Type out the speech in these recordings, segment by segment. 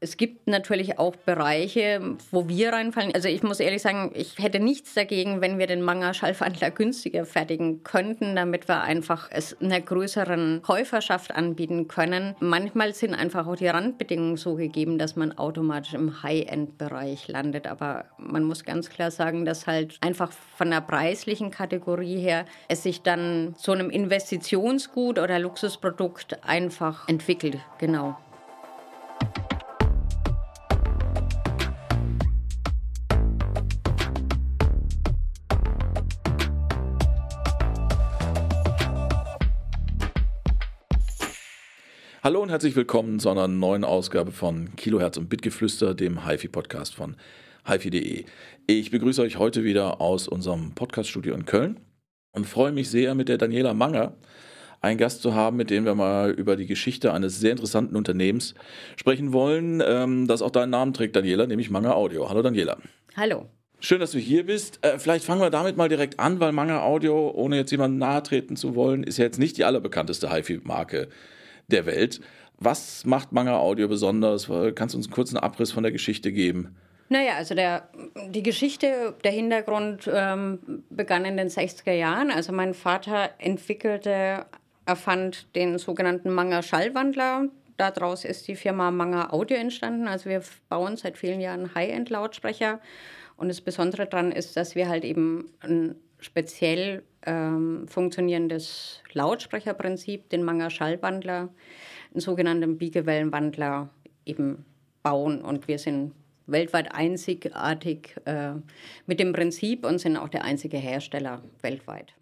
Es gibt natürlich auch Bereiche, wo wir reinfallen. Also ich muss ehrlich sagen, ich hätte nichts dagegen, wenn wir den Manga-Schallwandler günstiger fertigen könnten, damit wir einfach es einer größeren Käuferschaft anbieten können. Manchmal sind einfach auch die Randbedingungen so gegeben, dass man automatisch im High-End-Bereich landet. Aber man muss ganz klar sagen, dass halt einfach von der preislichen Kategorie her es sich dann so einem Investitionsgut oder Luxusprodukt einfach entwickelt. Genau. Hallo und herzlich willkommen zu einer neuen Ausgabe von Kilohertz und Bitgeflüster, dem HiFi-Podcast von HiFi.de. Ich begrüße euch heute wieder aus unserem Podcaststudio in Köln und freue mich sehr, mit der Daniela Manger einen Gast zu haben, mit dem wir mal über die Geschichte eines sehr interessanten Unternehmens sprechen wollen, ähm, das auch deinen Namen trägt, Daniela, nämlich Manger Audio. Hallo Daniela. Hallo. Schön, dass du hier bist. Äh, vielleicht fangen wir damit mal direkt an, weil Manger Audio, ohne jetzt jemandem nahe treten zu wollen, ist ja jetzt nicht die allerbekannteste HiFi-Marke der Welt. Was macht Manga Audio besonders? Kannst du uns einen kurzen Abriss von der Geschichte geben? Naja, also der, die Geschichte, der Hintergrund ähm, begann in den 60er Jahren. Also mein Vater entwickelte, erfand den sogenannten Manga Schallwandler. Daraus ist die Firma Manga Audio entstanden. Also wir bauen seit vielen Jahren High-End-Lautsprecher. Und das Besondere daran ist, dass wir halt eben ein speziell ähm, funktionierendes Lautsprecherprinzip, den Manga Schallwandler, einen sogenannten Biegewellenwandler eben bauen. Und wir sind weltweit einzigartig äh, mit dem Prinzip und sind auch der einzige Hersteller weltweit.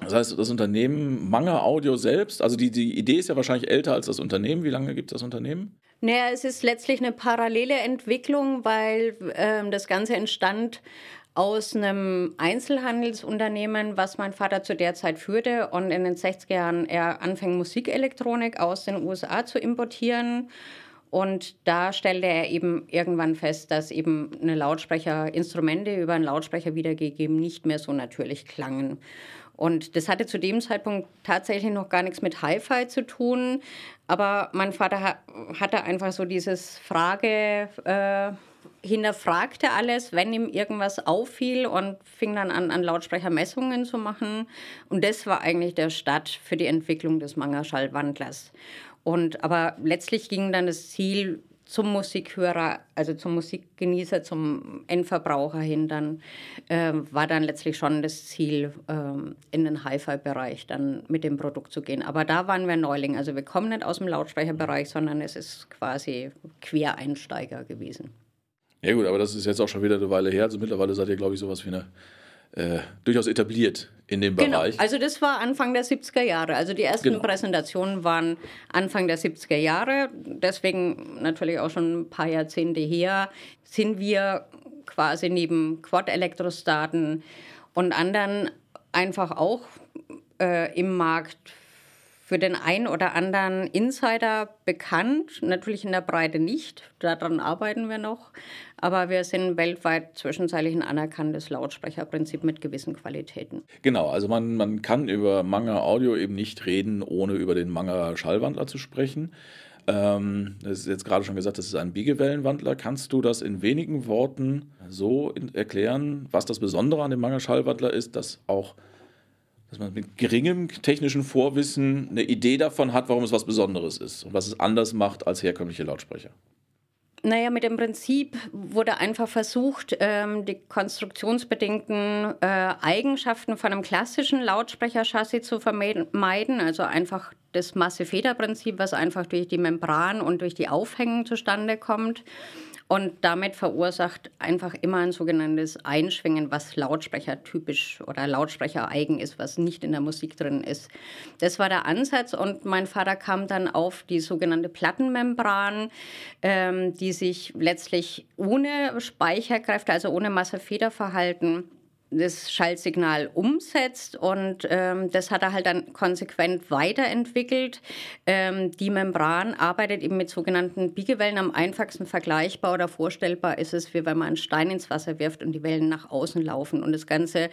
Das heißt, das Unternehmen Manga Audio selbst, also die, die Idee ist ja wahrscheinlich älter als das Unternehmen. Wie lange gibt es das Unternehmen? Naja, es ist letztlich eine parallele Entwicklung, weil äh, das Ganze entstand aus einem Einzelhandelsunternehmen, was mein Vater zu der Zeit führte und in den 60er Jahren er anfing, Musikelektronik aus den USA zu importieren. Und da stellte er eben irgendwann fest, dass eben eine Lautsprecher, Instrumente über einen Lautsprecher wiedergegeben nicht mehr so natürlich klangen. Und das hatte zu dem Zeitpunkt tatsächlich noch gar nichts mit Hi-Fi zu tun. Aber mein Vater hatte einfach so dieses Frage, äh, hinterfragte alles, wenn ihm irgendwas auffiel und fing dann an, an Lautsprechermessungen zu machen. Und das war eigentlich der Start für die Entwicklung des Manga-Schallwandlers. Und aber letztlich ging dann das Ziel zum Musikhörer, also zum Musikgenießer, zum Endverbraucher hin, dann äh, war dann letztlich schon das Ziel, äh, in den Hi-Fi-Bereich dann mit dem Produkt zu gehen. Aber da waren wir Neuling. Also wir kommen nicht aus dem Lautsprecherbereich, sondern es ist quasi Quereinsteiger gewesen. Ja gut, aber das ist jetzt auch schon wieder eine Weile her. Also mittlerweile seid ihr, glaube ich, sowas wie eine äh, durchaus etabliert in dem genau. Bereich. Also das war Anfang der 70er Jahre. Also die ersten genau. Präsentationen waren Anfang der 70er Jahre. Deswegen natürlich auch schon ein paar Jahrzehnte her sind wir quasi neben Quad-Elektrostaten und anderen einfach auch äh, im Markt für den einen oder anderen Insider bekannt, natürlich in der Breite nicht, daran arbeiten wir noch, aber wir sind weltweit zwischenzeitlich ein anerkanntes Lautsprecherprinzip mit gewissen Qualitäten. Genau, also man, man kann über Manga Audio eben nicht reden, ohne über den Manga Schallwandler zu sprechen. Ähm, das ist jetzt gerade schon gesagt, das ist ein Biegewellenwandler. Kannst du das in wenigen Worten so in, erklären, was das Besondere an dem Manga Schallwandler ist, dass auch dass man mit geringem technischen Vorwissen eine Idee davon hat, warum es was Besonderes ist und was es anders macht als herkömmliche Lautsprecher. Naja, mit dem Prinzip wurde einfach versucht, ähm, die konstruktionsbedingten äh, Eigenschaften von einem klassischen Lautsprecherchassis zu vermeiden. Also einfach das Masse-Feder-Prinzip, was einfach durch die Membran und durch die Aufhängung zustande kommt. Und damit verursacht einfach immer ein sogenanntes Einschwingen, was Lautsprechertypisch oder Lautsprechereigen ist, was nicht in der Musik drin ist. Das war der Ansatz und mein Vater kam dann auf die sogenannte Plattenmembran, ähm, die sich letztlich ohne Speicherkräfte, also ohne Massefederverhalten das Schaltsignal umsetzt und ähm, das hat er halt dann konsequent weiterentwickelt. Ähm, die Membran arbeitet eben mit sogenannten Biegewellen. Am einfachsten vergleichbar oder vorstellbar ist es, wie wenn man einen Stein ins Wasser wirft und die Wellen nach außen laufen und das Ganze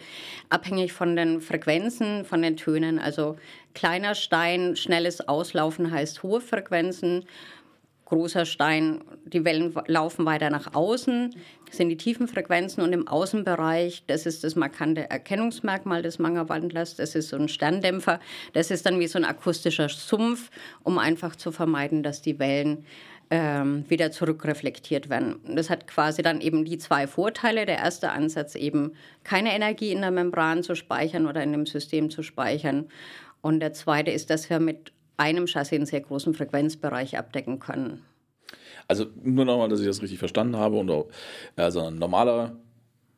abhängig von den Frequenzen, von den Tönen. Also kleiner Stein, schnelles Auslaufen heißt hohe Frequenzen großer Stein, die Wellen laufen weiter nach außen, sind die tiefen Frequenzen und im Außenbereich, das ist das markante Erkennungsmerkmal des Manga-Wandlers, das ist so ein Sterndämpfer, das ist dann wie so ein akustischer Sumpf, um einfach zu vermeiden, dass die Wellen ähm, wieder zurückreflektiert werden. Das hat quasi dann eben die zwei Vorteile. Der erste Ansatz eben keine Energie in der Membran zu speichern oder in dem System zu speichern. Und der zweite ist, dass wir mit einem Chassis einen sehr großen Frequenzbereich abdecken können. Also nur nochmal, dass ich das richtig verstanden habe. Und auch, also ein normaler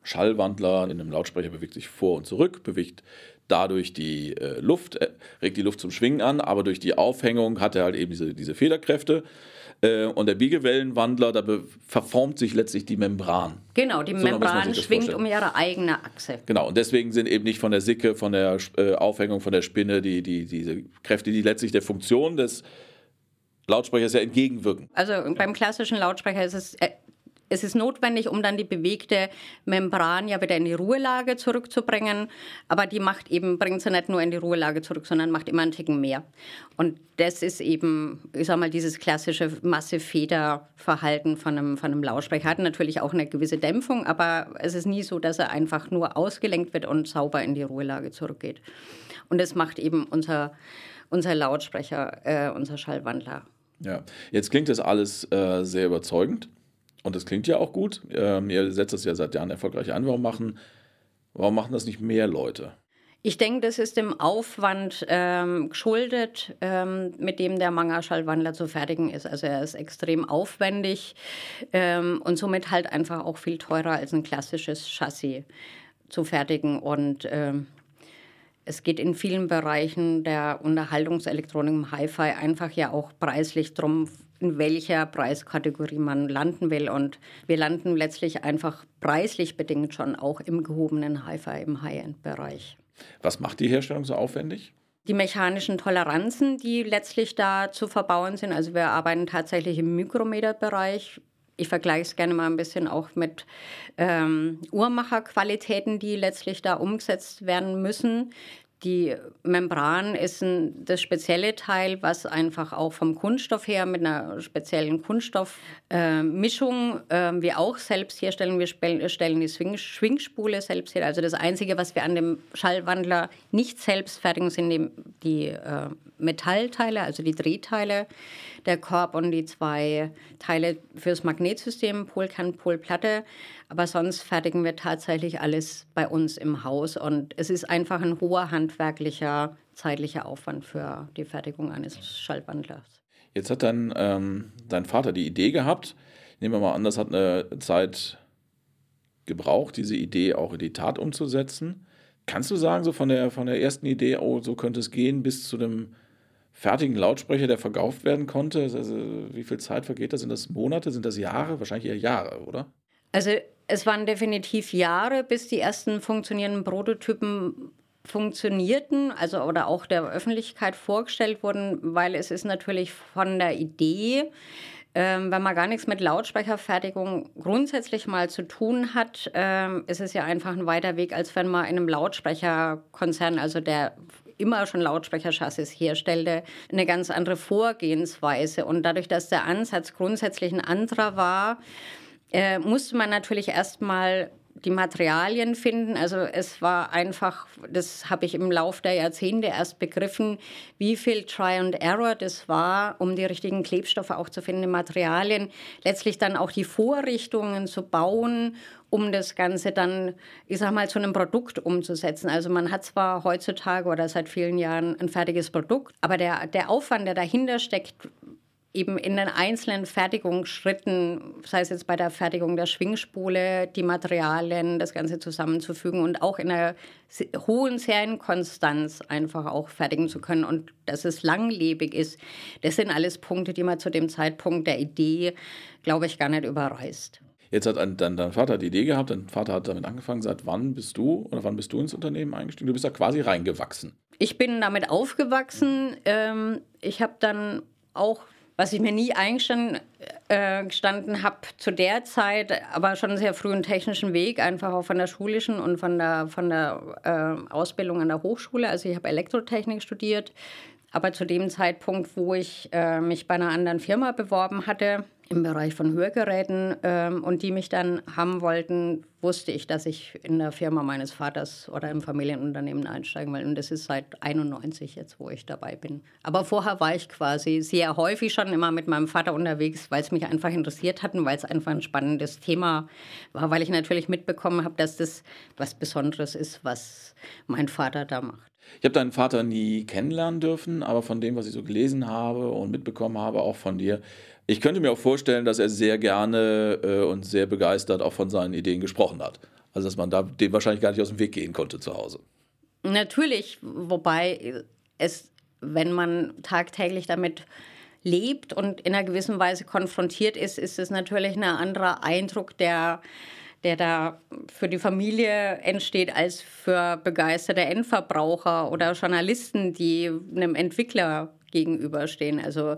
Schallwandler in einem Lautsprecher bewegt sich vor und zurück, bewegt dadurch die äh, Luft, äh, regt die Luft zum Schwingen an, aber durch die Aufhängung hat er halt eben diese, diese Federkräfte. Äh, und der Biegewellenwandler, da verformt sich letztlich die Membran. Genau, die so Membran schwingt um ihre eigene Achse. Genau, und deswegen sind eben nicht von der Sicke, von der äh, Aufhängung, von der Spinne die, die, diese Kräfte, die letztlich der Funktion des Lautsprechers ja entgegenwirken. Also beim klassischen Lautsprecher ist es äh, es ist notwendig, um dann die bewegte Membran ja wieder in die Ruhelage zurückzubringen. Aber die macht eben, bringt sie nicht nur in die Ruhelage zurück, sondern macht immer einen Ticken mehr. Und das ist eben, ich sag mal, dieses klassische Masse-Feder-Verhalten von einem, von einem Lautsprecher. Hat natürlich auch eine gewisse Dämpfung, aber es ist nie so, dass er einfach nur ausgelenkt wird und sauber in die Ruhelage zurückgeht. Und das macht eben unser, unser Lautsprecher, äh, unser Schallwandler. Ja, jetzt klingt das alles äh, sehr überzeugend. Und das klingt ja auch gut. Ähm, ihr setzt das ja seit Jahren erfolgreich ein. Warum machen, warum machen das nicht mehr Leute? Ich denke, das ist dem Aufwand ähm, geschuldet, ähm, mit dem der Manga-Schallwandler zu fertigen ist. Also er ist extrem aufwendig ähm, und somit halt einfach auch viel teurer als ein klassisches Chassis zu fertigen. Und ähm, es geht in vielen Bereichen der Unterhaltungselektronik im Hi-Fi einfach ja auch preislich drum, in welcher Preiskategorie man landen will. Und wir landen letztlich einfach preislich bedingt schon auch im gehobenen Hi-Fi, im High-End-Bereich. Was macht die Herstellung so aufwendig? Die mechanischen Toleranzen, die letztlich da zu verbauen sind. Also wir arbeiten tatsächlich im Mikrometerbereich. Ich vergleiche es gerne mal ein bisschen auch mit ähm, Uhrmacherqualitäten, die letztlich da umgesetzt werden müssen. Die Membran ist ein, das spezielle Teil, was einfach auch vom Kunststoff her mit einer speziellen Kunststoffmischung äh, äh, wir auch selbst herstellen. Wir stellen die Swing Schwingspule selbst her. Also das Einzige, was wir an dem Schallwandler nicht selbst fertigen, sind die, die äh, Metallteile, also die Drehteile, der Korb und die zwei Teile fürs Magnetsystem, Polkern, Polplatte. Aber sonst fertigen wir tatsächlich alles bei uns im Haus und es ist einfach ein hoher handwerklicher, zeitlicher Aufwand für die Fertigung eines Schaltwandlers. Jetzt hat dann ähm, dein Vater die Idee gehabt. Nehmen wir mal an, das hat eine Zeit gebraucht, diese Idee auch in die Tat umzusetzen. Kannst du sagen, so von der, von der ersten Idee, oh, so könnte es gehen, bis zu dem fertigen Lautsprecher, der verkauft werden konnte? Also, wie viel Zeit vergeht das? Sind das Monate? Sind das Jahre? Wahrscheinlich eher Jahre, oder? Also es waren definitiv Jahre, bis die ersten funktionierenden Prototypen funktionierten, also oder auch der Öffentlichkeit vorgestellt wurden, weil es ist natürlich von der Idee, ähm, wenn man gar nichts mit Lautsprecherfertigung grundsätzlich mal zu tun hat, ähm, ist es ja einfach ein weiter Weg, als wenn man in einem Lautsprecherkonzern, also der immer schon Lautsprecherchassis herstellte, eine ganz andere Vorgehensweise. Und dadurch, dass der Ansatz grundsätzlich ein anderer war, äh, musste man natürlich erstmal die Materialien finden. Also es war einfach, das habe ich im Laufe der Jahrzehnte erst begriffen, wie viel Try and Error das war, um die richtigen Klebstoffe auch zu finden, Materialien, letztlich dann auch die Vorrichtungen zu bauen, um das Ganze dann, ich sag mal, zu einem Produkt umzusetzen. Also man hat zwar heutzutage oder seit vielen Jahren ein fertiges Produkt, aber der, der Aufwand, der dahinter steckt, eben in den einzelnen Fertigungsschritten, sei es jetzt bei der Fertigung der Schwingspule, die Materialien, das Ganze zusammenzufügen und auch in einer hohen Serienkonstanz einfach auch fertigen zu können und dass es langlebig ist. Das sind alles Punkte, die man zu dem Zeitpunkt der Idee, glaube ich, gar nicht überreißt. Jetzt hat ein, dein, dein Vater die Idee gehabt, dein Vater hat damit angefangen. Seit wann bist du oder wann bist du ins Unternehmen eingestiegen? Du bist da quasi reingewachsen. Ich bin damit aufgewachsen. Ähm, ich habe dann auch was ich mir nie eingestanden äh, habe zu der Zeit, aber schon einen sehr frühen technischen Weg, einfach auch von der schulischen und von der, von der äh, Ausbildung an der Hochschule. Also ich habe Elektrotechnik studiert, Aber zu dem Zeitpunkt, wo ich äh, mich bei einer anderen Firma beworben hatte, im Bereich von Hörgeräten ähm, und die mich dann haben wollten, wusste ich, dass ich in der Firma meines Vaters oder im Familienunternehmen einsteigen will. Und das ist seit 91 jetzt, wo ich dabei bin. Aber vorher war ich quasi sehr häufig schon immer mit meinem Vater unterwegs, weil es mich einfach interessiert hat und weil es einfach ein spannendes Thema war, weil ich natürlich mitbekommen habe, dass das was Besonderes ist, was mein Vater da macht. Ich habe deinen Vater nie kennenlernen dürfen, aber von dem, was ich so gelesen habe und mitbekommen habe, auch von dir, ich könnte mir auch vorstellen, dass er sehr gerne äh, und sehr begeistert auch von seinen Ideen gesprochen hat. Also dass man da dem wahrscheinlich gar nicht aus dem Weg gehen konnte zu Hause. Natürlich, wobei es, wenn man tagtäglich damit lebt und in einer gewissen Weise konfrontiert ist, ist es natürlich ein anderer Eindruck, der der da für die Familie entsteht, als für begeisterte Endverbraucher oder Journalisten, die einem Entwickler gegenüberstehen. Also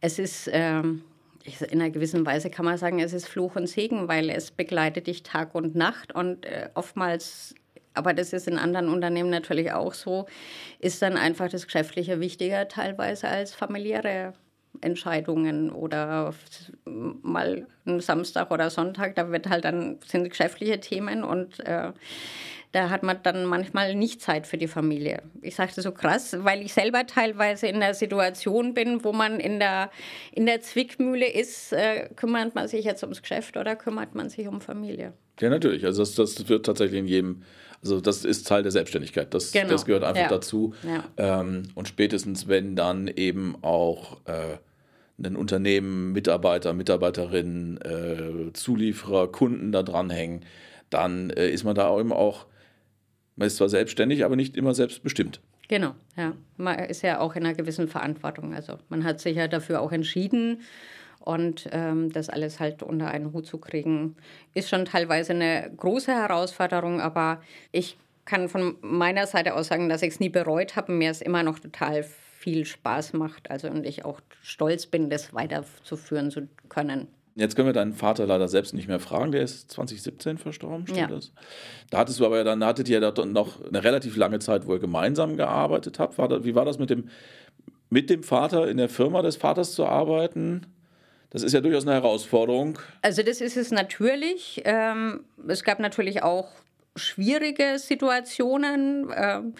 es ist ähm, in einer gewissen Weise kann man sagen, es ist Fluch und Segen, weil es begleitet dich Tag und Nacht. Und äh, oftmals aber das ist in anderen Unternehmen natürlich auch so, ist dann einfach das Geschäftliche wichtiger teilweise als familiäre Entscheidungen oder mal ein Samstag oder Sonntag, da wird halt dann sind geschäftliche Themen und äh, da hat man dann manchmal nicht Zeit für die Familie. Ich sagte so krass, weil ich selber teilweise in der Situation bin, wo man in der, in der Zwickmühle ist, äh, kümmert man sich jetzt ums Geschäft oder kümmert man sich um Familie? Ja, natürlich. Also das, das wird tatsächlich in jedem, also das ist Teil der Selbstständigkeit. Das, genau. das gehört einfach ja. dazu. Ja. Ähm, und spätestens, wenn dann eben auch äh, ein Unternehmen, Mitarbeiter, Mitarbeiterinnen, äh, Zulieferer, Kunden da dranhängen, dann äh, ist man da auch immer auch, man ist zwar selbstständig, aber nicht immer selbstbestimmt. Genau, ja. Man ist ja auch in einer gewissen Verantwortung. Also man hat sich ja dafür auch entschieden. Und ähm, das alles halt unter einen Hut zu kriegen, ist schon teilweise eine große Herausforderung. Aber ich kann von meiner Seite aus sagen, dass ich es nie bereut habe. Mir ist immer noch total viel Spaß macht. Also und ich auch stolz bin, das weiterzuführen zu können. Jetzt können wir deinen Vater leider selbst nicht mehr fragen, der ist 2017 verstorben, stimmt ja. das? Da hattest du aber ja dann, hattet ihr da noch eine relativ lange Zeit, wo ihr gemeinsam gearbeitet habt. War da, wie war das mit dem, mit dem Vater in der Firma des Vaters zu arbeiten? Das ist ja durchaus eine Herausforderung. Also das ist es natürlich. Ähm, es gab natürlich auch schwierige Situationen. Ähm,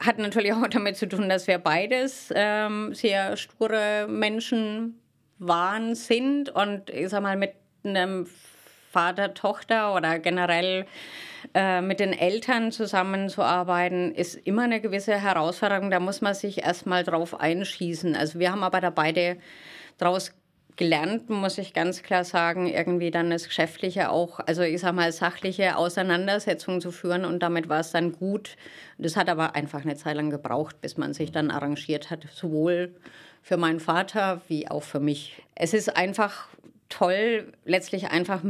hat natürlich auch damit zu tun, dass wir beides ähm, sehr sture Menschen waren, sind und ich sag mal mit einem Vater, Tochter oder generell äh, mit den Eltern zusammenzuarbeiten, ist immer eine gewisse Herausforderung. Da muss man sich erstmal drauf einschießen. Also wir haben aber da beide daraus gelernt, muss ich ganz klar sagen, irgendwie dann das Geschäftliche auch, also ich sag mal, sachliche Auseinandersetzungen zu führen und damit war es dann gut. Das hat aber einfach eine Zeit lang gebraucht, bis man sich dann arrangiert hat, sowohl für meinen Vater wie auch für mich. Es ist einfach toll, letztlich einfach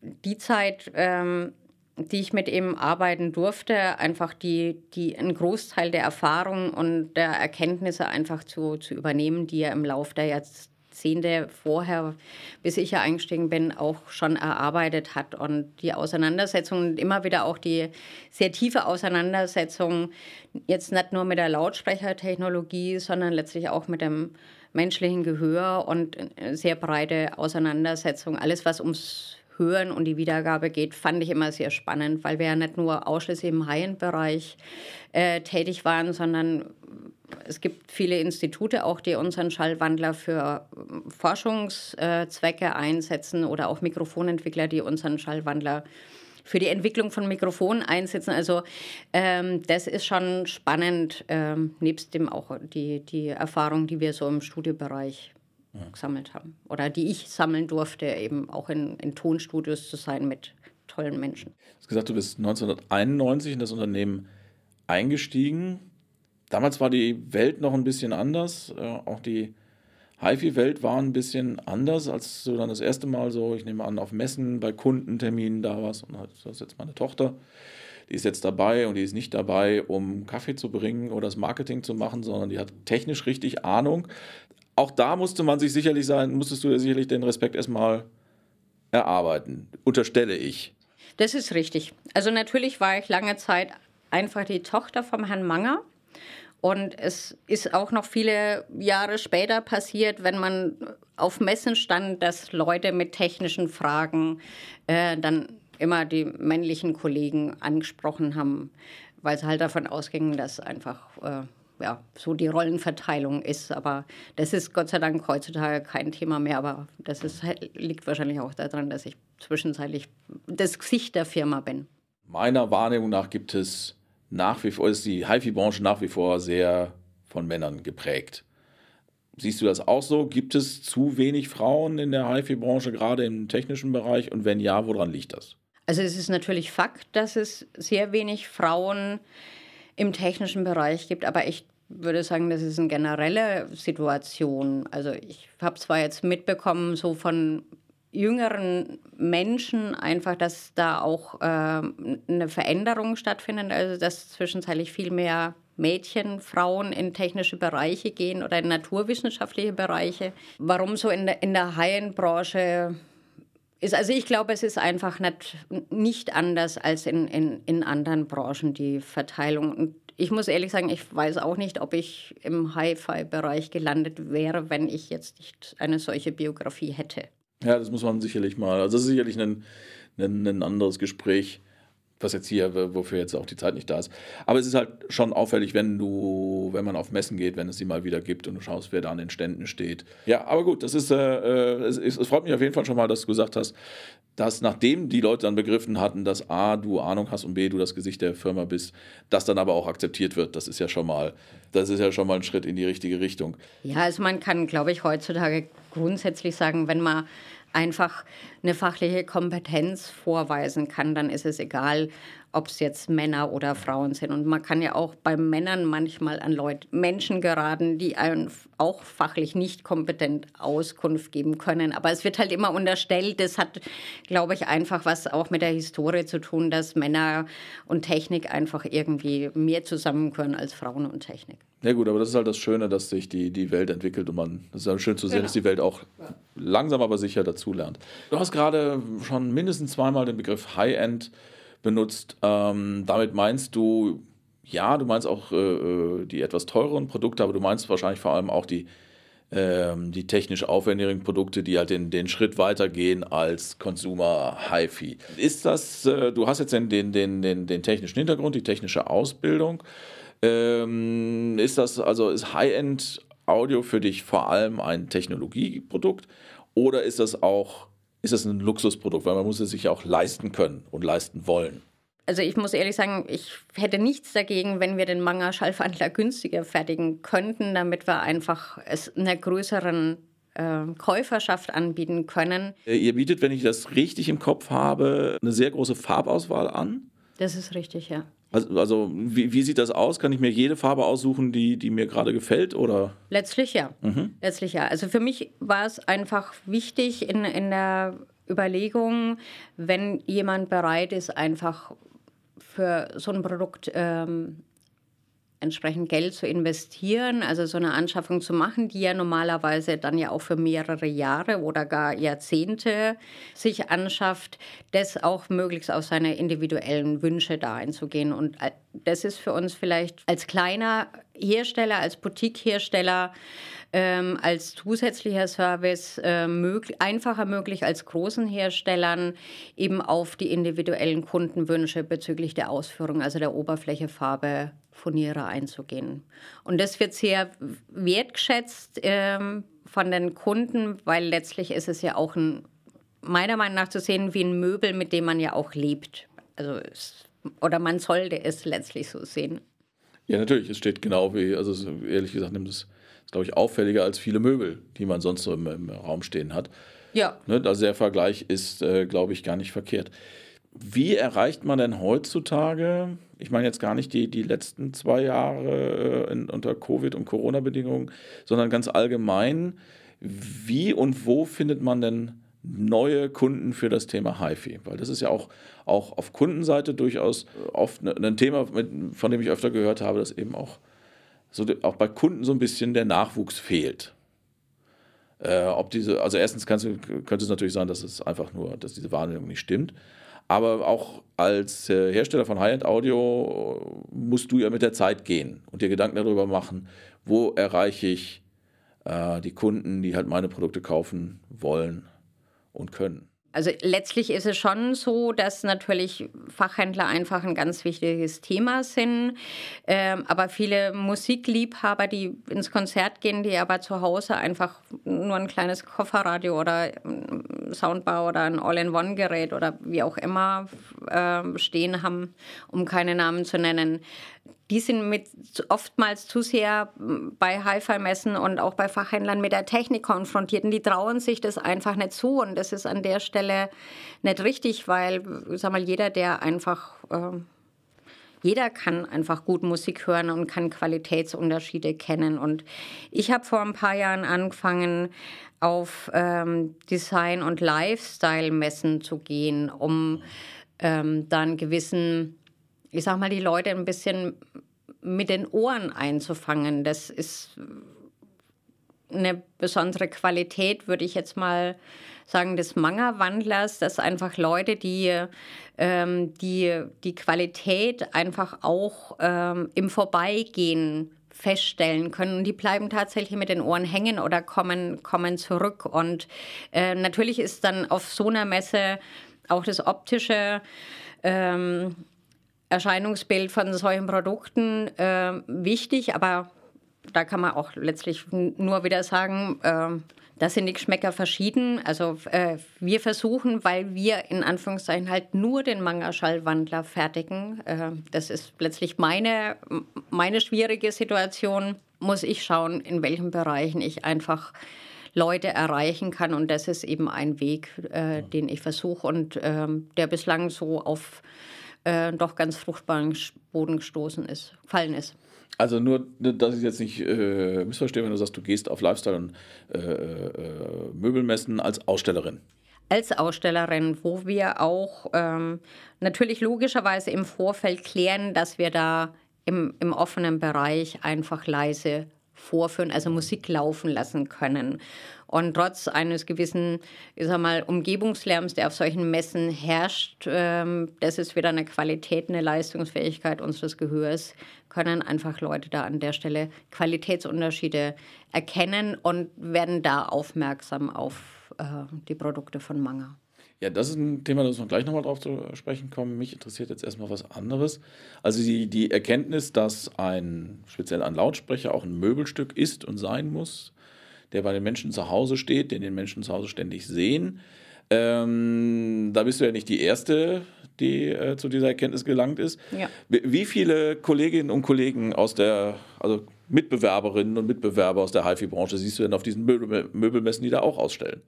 die Zeit, ähm, die ich mit ihm arbeiten durfte, einfach die, die einen Großteil der Erfahrung und der Erkenntnisse einfach zu, zu übernehmen, die er im Laufe der jetzt Jahrzehnte vorher, bis ich ja eingestiegen bin, auch schon erarbeitet hat. Und die Auseinandersetzung, immer wieder auch die sehr tiefe Auseinandersetzung, jetzt nicht nur mit der Lautsprechertechnologie, sondern letztlich auch mit dem menschlichen Gehör und sehr breite Auseinandersetzung. Alles, was ums Hören und die Wiedergabe geht, fand ich immer sehr spannend, weil wir ja nicht nur ausschließlich im High-End-Bereich äh, tätig waren, sondern es gibt viele Institute auch, die unseren Schallwandler für ähm, Forschungszwecke einsetzen oder auch Mikrofonentwickler, die unseren Schallwandler für die Entwicklung von Mikrofonen einsetzen. Also ähm, das ist schon spannend, ähm, nebst dem auch die, die Erfahrung, die wir so im Studiobereich ja. gesammelt haben oder die ich sammeln durfte, eben auch in, in Tonstudios zu sein mit tollen Menschen. Du hast gesagt, du bist 1991 in das Unternehmen eingestiegen. Damals war die Welt noch ein bisschen anders. Äh, auch die HiFi-Welt war ein bisschen anders, als du dann das erste Mal so, ich nehme an, auf Messen, bei Kundenterminen da warst. Und das ist jetzt meine Tochter. Die ist jetzt dabei und die ist nicht dabei, um Kaffee zu bringen oder das Marketing zu machen, sondern die hat technisch richtig Ahnung. Auch da musste man sich sicherlich sein, musstest du ja sicherlich den Respekt erstmal erarbeiten, unterstelle ich. Das ist richtig. Also natürlich war ich lange Zeit einfach die Tochter vom Herrn Manger Und es ist auch noch viele Jahre später passiert, wenn man auf Messen stand, dass Leute mit technischen Fragen äh, dann immer die männlichen Kollegen angesprochen haben, weil sie halt davon ausgingen, dass einfach äh, ja, so die Rollenverteilung ist. Aber das ist Gott sei Dank heutzutage kein Thema mehr. Aber das ist, liegt wahrscheinlich auch daran, dass ich zwischenzeitlich das Gesicht der Firma bin. Meiner Wahrnehmung nach gibt es nach wie vor, ist die HiFi-Branche nach wie vor sehr von Männern geprägt. Siehst du das auch so? Gibt es zu wenig Frauen in der HiFi-Branche, gerade im technischen Bereich? Und wenn ja, woran liegt das? Also es ist natürlich Fakt, dass es sehr wenig Frauen im technischen Bereich gibt, aber ich würde sagen, das ist eine generelle Situation. Also ich habe zwar jetzt mitbekommen, so von jüngeren Menschen einfach, dass da auch äh, eine Veränderung stattfindet, also dass zwischenzeitlich viel mehr Mädchen, Frauen in technische Bereiche gehen oder in naturwissenschaftliche Bereiche. Warum so in der, in der High-End-Branche ist, also ich glaube, es ist einfach nicht, nicht anders als in, in, in anderen Branchen die Verteilung. Und ich muss ehrlich sagen, ich weiß auch nicht, ob ich im Hi-Fi-Bereich gelandet wäre, wenn ich jetzt nicht eine solche Biografie hätte. Ja, das muss man sicherlich mal. Also das ist sicherlich ein, ein, ein anderes Gespräch was jetzt hier, wofür jetzt auch die Zeit nicht da ist. Aber es ist halt schon auffällig, wenn du, wenn man auf Messen geht, wenn es sie mal wieder gibt und du schaust, wer da an den Ständen steht. Ja, aber gut, das ist, äh, äh es, es, freut mich auf jeden Fall schon mal, dass du gesagt hast, dass nachdem die Leute dann begriffen hatten, dass A, du Ahnung hast und B, du das Gesicht der Firma bist, das dann aber auch akzeptiert wird. Das ist ja schon mal, das ist ja schon mal ein Schritt in die richtige Richtung. Ja, also man kann, glaube ich, heutzutage grundsätzlich sagen, wenn man einfach eine fachliche Kompetenz vorweisen kann, dann ist es egal, ob es jetzt Männer oder Frauen sind. Und man kann ja auch bei Männern manchmal an Leute, Menschen geraten, die einem auch fachlich nicht kompetent Auskunft geben können. Aber es wird halt immer unterstellt, das hat, glaube ich, einfach was auch mit der Historie zu tun, dass Männer und Technik einfach irgendwie mehr zusammengehören als Frauen und Technik. Ja gut, aber das ist halt das Schöne, dass sich die, die Welt entwickelt und man, das ist halt schön zu sehen, genau. dass die Welt auch langsam aber sicher dazulernt. Du hast gerade schon mindestens zweimal den Begriff High-End benutzt. Ähm, damit meinst du, ja, du meinst auch äh, äh, die etwas teureren Produkte, aber du meinst wahrscheinlich vor allem auch die, ähm, die technisch aufwendigeren Produkte, die halt den, den Schritt weitergehen als Consumer HiFi. Ist das, äh, du hast jetzt den, den, den, den, den technischen Hintergrund, die technische Ausbildung. Ähm, ist das, also ist High-End Audio für dich vor allem ein Technologieprodukt oder ist das auch ist das ein Luxusprodukt, weil man muss es sich auch leisten können und leisten wollen. Also ich muss ehrlich sagen, ich hätte nichts dagegen, wenn wir den Manga-Schallwandler günstiger fertigen könnten, damit wir einfach es einer größeren äh, Käuferschaft anbieten können. Äh, ihr bietet, wenn ich das richtig im Kopf habe, eine sehr große Farbauswahl an. Das ist richtig, ja. Also, also wie, wie, sieht das aus? Kann ich mir jede Farbe aussuchen, die, die mir gerade gefällt? Oder? Letztlich ja. Mhm. Letztlich ja. Also für mich war es einfach wichtig in, in der Überlegung, wenn jemand bereit ist, einfach für so ein Produkt ähm, entsprechend Geld zu investieren, also so eine Anschaffung zu machen, die ja normalerweise dann ja auch für mehrere Jahre oder gar Jahrzehnte sich anschafft, das auch möglichst auf seine individuellen Wünsche da einzugehen. Und äh, das ist für uns vielleicht als kleiner Hersteller, als Boutique-Hersteller, ähm, als zusätzlicher Service äh, möglich, einfacher möglich als großen Herstellern eben auf die individuellen Kundenwünsche bezüglich der Ausführung, also der Oberfläche, Farbe, Furnierer einzugehen. Und das wird sehr wertgeschätzt ähm, von den Kunden, weil letztlich ist es ja auch ein, meiner Meinung nach zu sehen wie ein Möbel, mit dem man ja auch lebt. Also es, oder man sollte es letztlich so sehen. Ja, natürlich. Es steht genau wie, also ehrlich gesagt, nimmt es, ist, glaube ich, auffälliger als viele Möbel, die man sonst so im, im Raum stehen hat. Ja. Ne, also der Vergleich ist, äh, glaube ich, gar nicht verkehrt. Wie erreicht man denn heutzutage, ich meine jetzt gar nicht die, die letzten zwei Jahre äh, in, unter Covid- und Corona-Bedingungen, sondern ganz allgemein, wie und wo findet man denn neue Kunden für das Thema HiFi? Weil das ist ja auch, auch auf Kundenseite durchaus oft ne, ein Thema, von dem ich öfter gehört habe, dass eben auch, so, auch bei Kunden so ein bisschen der Nachwuchs fehlt. Äh, ob diese, also erstens könnte es natürlich sein, dass es einfach nur, dass diese Wahrnehmung nicht stimmt. Aber auch als äh, Hersteller von High-End-Audio musst du ja mit der Zeit gehen und dir Gedanken darüber machen, wo erreiche ich äh, die Kunden, die halt meine Produkte kaufen wollen und können. Also letztlich ist es schon so, dass natürlich Fachhändler einfach ein ganz wichtiges Thema sind. Ähm, aber viele Musikliebhaber, die ins Konzert gehen, die aber zu Hause einfach nur ein kleines Kofferradio oder Soundbar oder ein All-in-One-Gerät oder wie auch immer äh, stehen haben, um keine Namen zu nennen, die sind mit oftmals zu sehr bei Hi-Fi-Messen und auch bei Fachhändlern mit der Technik konfrontiert und die trauen sich das einfach nicht zu und das ist an der Stelle nicht richtig, weil sag mal jeder, der einfach äh, jeder kann einfach gut Musik hören und kann Qualitätsunterschiede kennen. Und ich habe vor ein paar Jahren angefangen, auf ähm, Design- und Lifestyle-Messen zu gehen, um ähm, dann gewissen ich sag mal, die Leute ein bisschen mit den Ohren einzufangen. Das ist eine besondere Qualität, würde ich jetzt mal sagen, des Manga-Wandlers, dass einfach Leute, die ähm, die, die Qualität einfach auch ähm, im Vorbeigehen feststellen können. Die bleiben tatsächlich mit den Ohren hängen oder kommen, kommen zurück. Und äh, natürlich ist dann auf so einer Messe auch das Optische ähm, Erscheinungsbild von solchen Produkten äh, wichtig, aber da kann man auch letztlich nur wieder sagen, äh, da sind die Geschmäcker verschieden. Also äh, wir versuchen, weil wir in Anführungszeichen halt nur den Manga-Schallwandler fertigen. Äh, das ist letztlich meine, meine schwierige Situation. Muss ich schauen, in welchen Bereichen ich einfach Leute erreichen kann. Und das ist eben ein Weg, äh, den ich versuche und ähm, der bislang so auf äh, doch ganz fruchtbaren Boden gestoßen ist, gefallen ist. Also nur, dass ich jetzt nicht äh, missverstehe, wenn du sagst, du gehst auf Lifestyle und äh, äh, Möbelmessen als Ausstellerin. Als Ausstellerin, wo wir auch ähm, natürlich logischerweise im Vorfeld klären, dass wir da im, im offenen Bereich einfach leise vorführen, also Musik laufen lassen können. Und trotz eines gewissen, ich sag mal, Umgebungslärms, der auf solchen Messen herrscht, ähm, das ist wieder eine Qualität, eine Leistungsfähigkeit unseres Gehörs, können einfach Leute da an der Stelle Qualitätsunterschiede erkennen und werden da aufmerksam auf äh, die Produkte von Manga. Ja, das ist ein Thema, da müssen wir gleich nochmal drauf zu sprechen kommen. Mich interessiert jetzt erstmal was anderes. Also die, die Erkenntnis, dass ein, speziell ein Lautsprecher auch ein Möbelstück ist und sein muss, der bei den Menschen zu Hause steht, den den Menschen zu Hause ständig sehen. Ähm, da bist du ja nicht die Erste, die äh, zu dieser Erkenntnis gelangt ist. Ja. Wie viele Kolleginnen und Kollegen aus der, also Mitbewerberinnen und Mitbewerber aus der HIFI-Branche siehst du denn auf diesen Möbel Möbelmessen, die da auch ausstellen?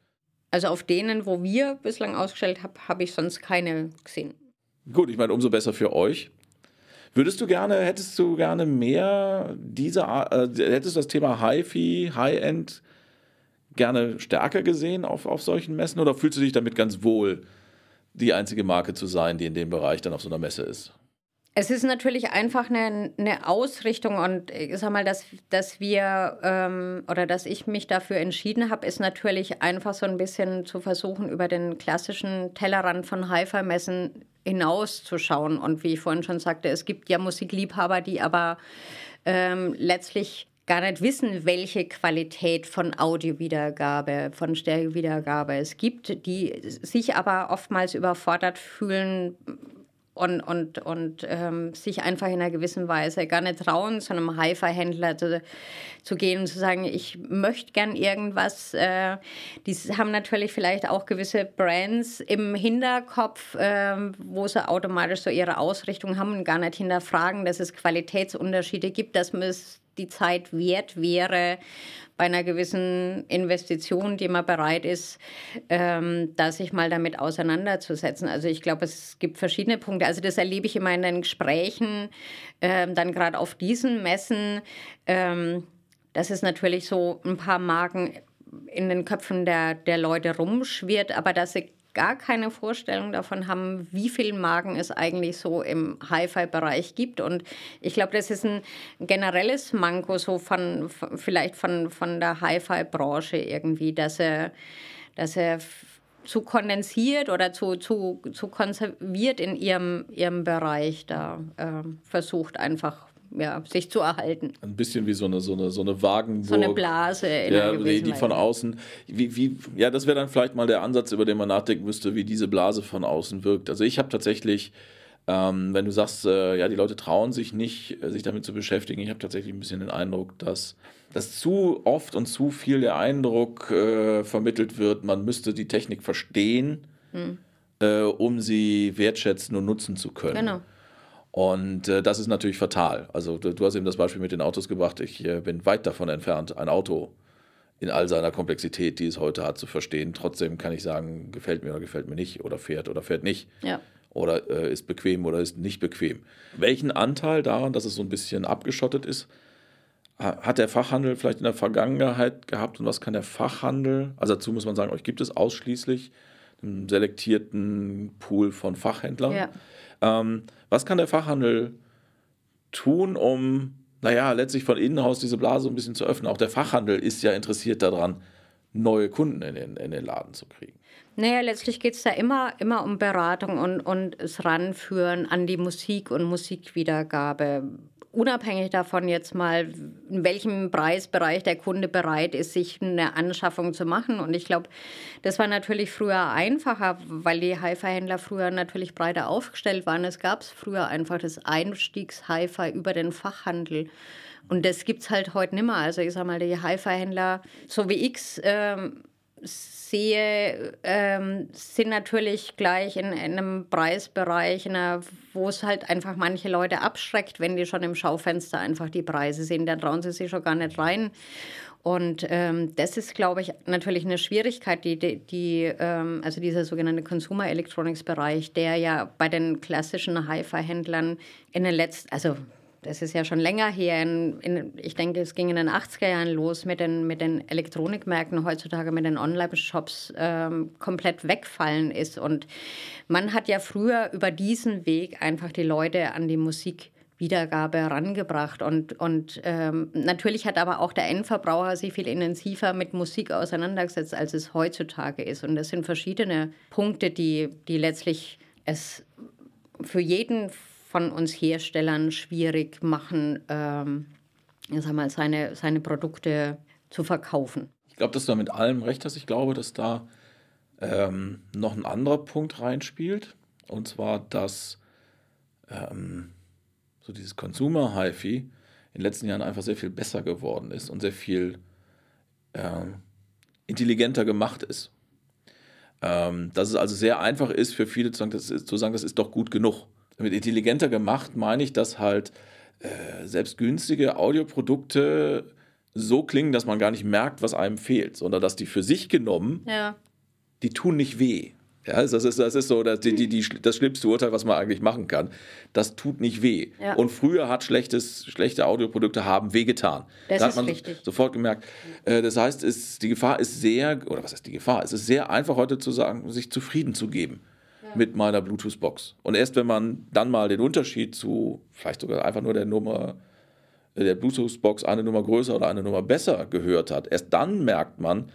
Also auf denen, wo wir bislang ausgestellt haben, habe ich sonst keine gesehen. Gut, ich meine, umso besser für euch. Würdest du gerne, hättest du gerne mehr diese, äh, hättest du das Thema HiFi, High-End gerne stärker gesehen auf, auf solchen Messen oder fühlst du dich damit ganz wohl, die einzige Marke zu sein, die in dem Bereich dann auf so einer Messe ist? Es ist natürlich einfach eine, eine Ausrichtung und ich sag mal, dass, dass wir ähm, oder dass ich mich dafür entschieden habe, ist natürlich einfach so ein bisschen zu versuchen, über den klassischen Tellerrand von Hi-Fi-Messen hinauszuschauen. Und wie ich vorhin schon sagte, es gibt ja Musikliebhaber, die aber ähm, letztlich gar nicht wissen, welche Qualität von Audiowiedergabe, von Stereowiedergabe es gibt, die sich aber oftmals überfordert fühlen und, und, und ähm, sich einfach in einer gewissen Weise gar nicht trauen, zu einem Hi-Fi-Händler zu, zu, gehen und zu sagen, ich möchte gern irgendwas. Äh, die haben natürlich vielleicht auch gewisse Brands im Hinterkopf, äh, wo sie automatisch so ihre Ausrichtung haben und gar nicht hinterfragen, dass es Qualitätsunterschiede gibt, dass man es die Zeit wert wäre, bei einer gewissen Investition, die man bereit ist, ähm, da sich mal damit auseinanderzusetzen. Also ich glaube, es gibt verschiedene Punkte. Also das erlebe ich immer in den Gesprächen, ähm, dann gerade auf diesen Messen, ähm, dass es natürlich so ein paar Marken in den Köpfen der, der Leute rumschwirrt, aber dass sie gar keine Vorstellung davon haben, wie viele Marken es eigentlich so im Hi-Fi-Bereich gibt. Und ich glaube, das ist ein generelles Manko so von, vielleicht von, von der Hi-Fi-Branche irgendwie, dass er, dass er zu kondensiert oder zu, zu, zu konserviert in ihrem, ihrem Bereich da äh, versucht einfach ja, sich zu erhalten. Ein bisschen wie so eine, so eine, so eine Wagenburg. So eine Blase. Ja, die, die von außen. Wie, wie, ja, das wäre dann vielleicht mal der Ansatz, über den man nachdenken müsste, wie diese Blase von außen wirkt. Also ich habe tatsächlich, ähm, wenn du sagst, äh, ja, die Leute trauen sich nicht, äh, sich damit zu beschäftigen, ich habe tatsächlich ein bisschen den Eindruck, dass, dass zu oft und zu viel der Eindruck äh, vermittelt wird, man müsste die Technik verstehen, hm. äh, um sie wertschätzen und nutzen zu können. Genau. Und äh, das ist natürlich fatal. Also du, du, hast eben das Beispiel mit den Autos gebracht. Ich äh, bin weit davon entfernt, ein Auto in all seiner Komplexität, die es heute hat, zu verstehen. Trotzdem kann ich sagen, gefällt mir oder gefällt mir nicht oder fährt oder fährt nicht. Ja. Oder äh, ist bequem oder ist nicht bequem. Welchen Anteil daran, dass es so ein bisschen abgeschottet ist, hat der Fachhandel vielleicht in der Vergangenheit gehabt und was kann der Fachhandel? Also dazu muss man sagen, euch gibt es ausschließlich einen selektierten Pool von Fachhändlern. Ja. Ähm, was kann der Fachhandel tun, um, naja, letztlich von innen aus diese Blase ein bisschen zu öffnen? Auch der Fachhandel ist ja interessiert daran, neue Kunden in den, in den Laden zu kriegen. Naja, letztlich geht es da immer, immer um Beratung und, und das Ranführen an die Musik und Musikwiedergabe unabhängig davon jetzt mal, in welchem Preisbereich der Kunde bereit ist, sich eine Anschaffung zu machen. Und ich glaube, das war natürlich früher einfacher, weil die Hi-Fi-Händler früher natürlich breiter aufgestellt waren. Es gab früher einfach das Einstiegs-Hi-Fi über den Fachhandel. Und das gibt es halt heute nicht mehr. Also ich sage mal, die Hi-Fi-Händler, so wie ich ähm, sehe, ähm, sind natürlich gleich in, in einem Preisbereich, in einer, wo es halt einfach manche Leute abschreckt, wenn die schon im Schaufenster einfach die Preise sehen. Da trauen sie sich schon gar nicht rein. Und ähm, das ist, glaube ich, natürlich eine Schwierigkeit, die, die, die ähm, also dieser sogenannte Consumer Electronics Bereich, der ja bei den klassischen Hi-Fi-Händlern in den letzten, also das ist ja schon länger her. In, in, ich denke, es ging in den 80er Jahren los mit den, mit den Elektronikmärkten, heutzutage mit den Online-Shops ähm, komplett wegfallen ist. Und man hat ja früher über diesen Weg einfach die Leute an die Musikwiedergabe herangebracht. Und, und ähm, natürlich hat aber auch der Endverbraucher sich viel intensiver mit Musik auseinandergesetzt, als es heutzutage ist. Und das sind verschiedene Punkte, die, die letztlich es für jeden von uns Herstellern schwierig machen, ähm, sag mal, seine, seine Produkte zu verkaufen. Ich glaube, dass du da mit allem recht hast. Ich glaube, dass da ähm, noch ein anderer Punkt reinspielt. Und zwar, dass ähm, so dieses Consumer-HiFi in den letzten Jahren einfach sehr viel besser geworden ist und sehr viel ähm, intelligenter gemacht ist. Ähm, dass es also sehr einfach ist für viele zu sagen, das ist, zu sagen, das ist doch gut genug mit intelligenter gemacht meine ich, dass halt äh, selbst günstige Audioprodukte so klingen, dass man gar nicht merkt, was einem fehlt, sondern dass die für sich genommen, ja. die tun nicht weh. Ja, das ist, das ist so das, die, die, die, das schlimmste Urteil, was man eigentlich machen kann. Das tut nicht weh. Ja. Und früher hat schlechtes, schlechte Audioprodukte haben wehgetan. Das da hat man richtig. sofort gemerkt. Äh, das heißt, es, die Gefahr ist sehr, oder was heißt die Gefahr? Es ist sehr einfach heute zu sagen, sich zufrieden zu geben mit meiner Bluetooth-Box. Und erst wenn man dann mal den Unterschied zu vielleicht sogar einfach nur der Nummer, äh, der Bluetooth-Box eine Nummer größer oder eine Nummer besser gehört hat, erst dann merkt man,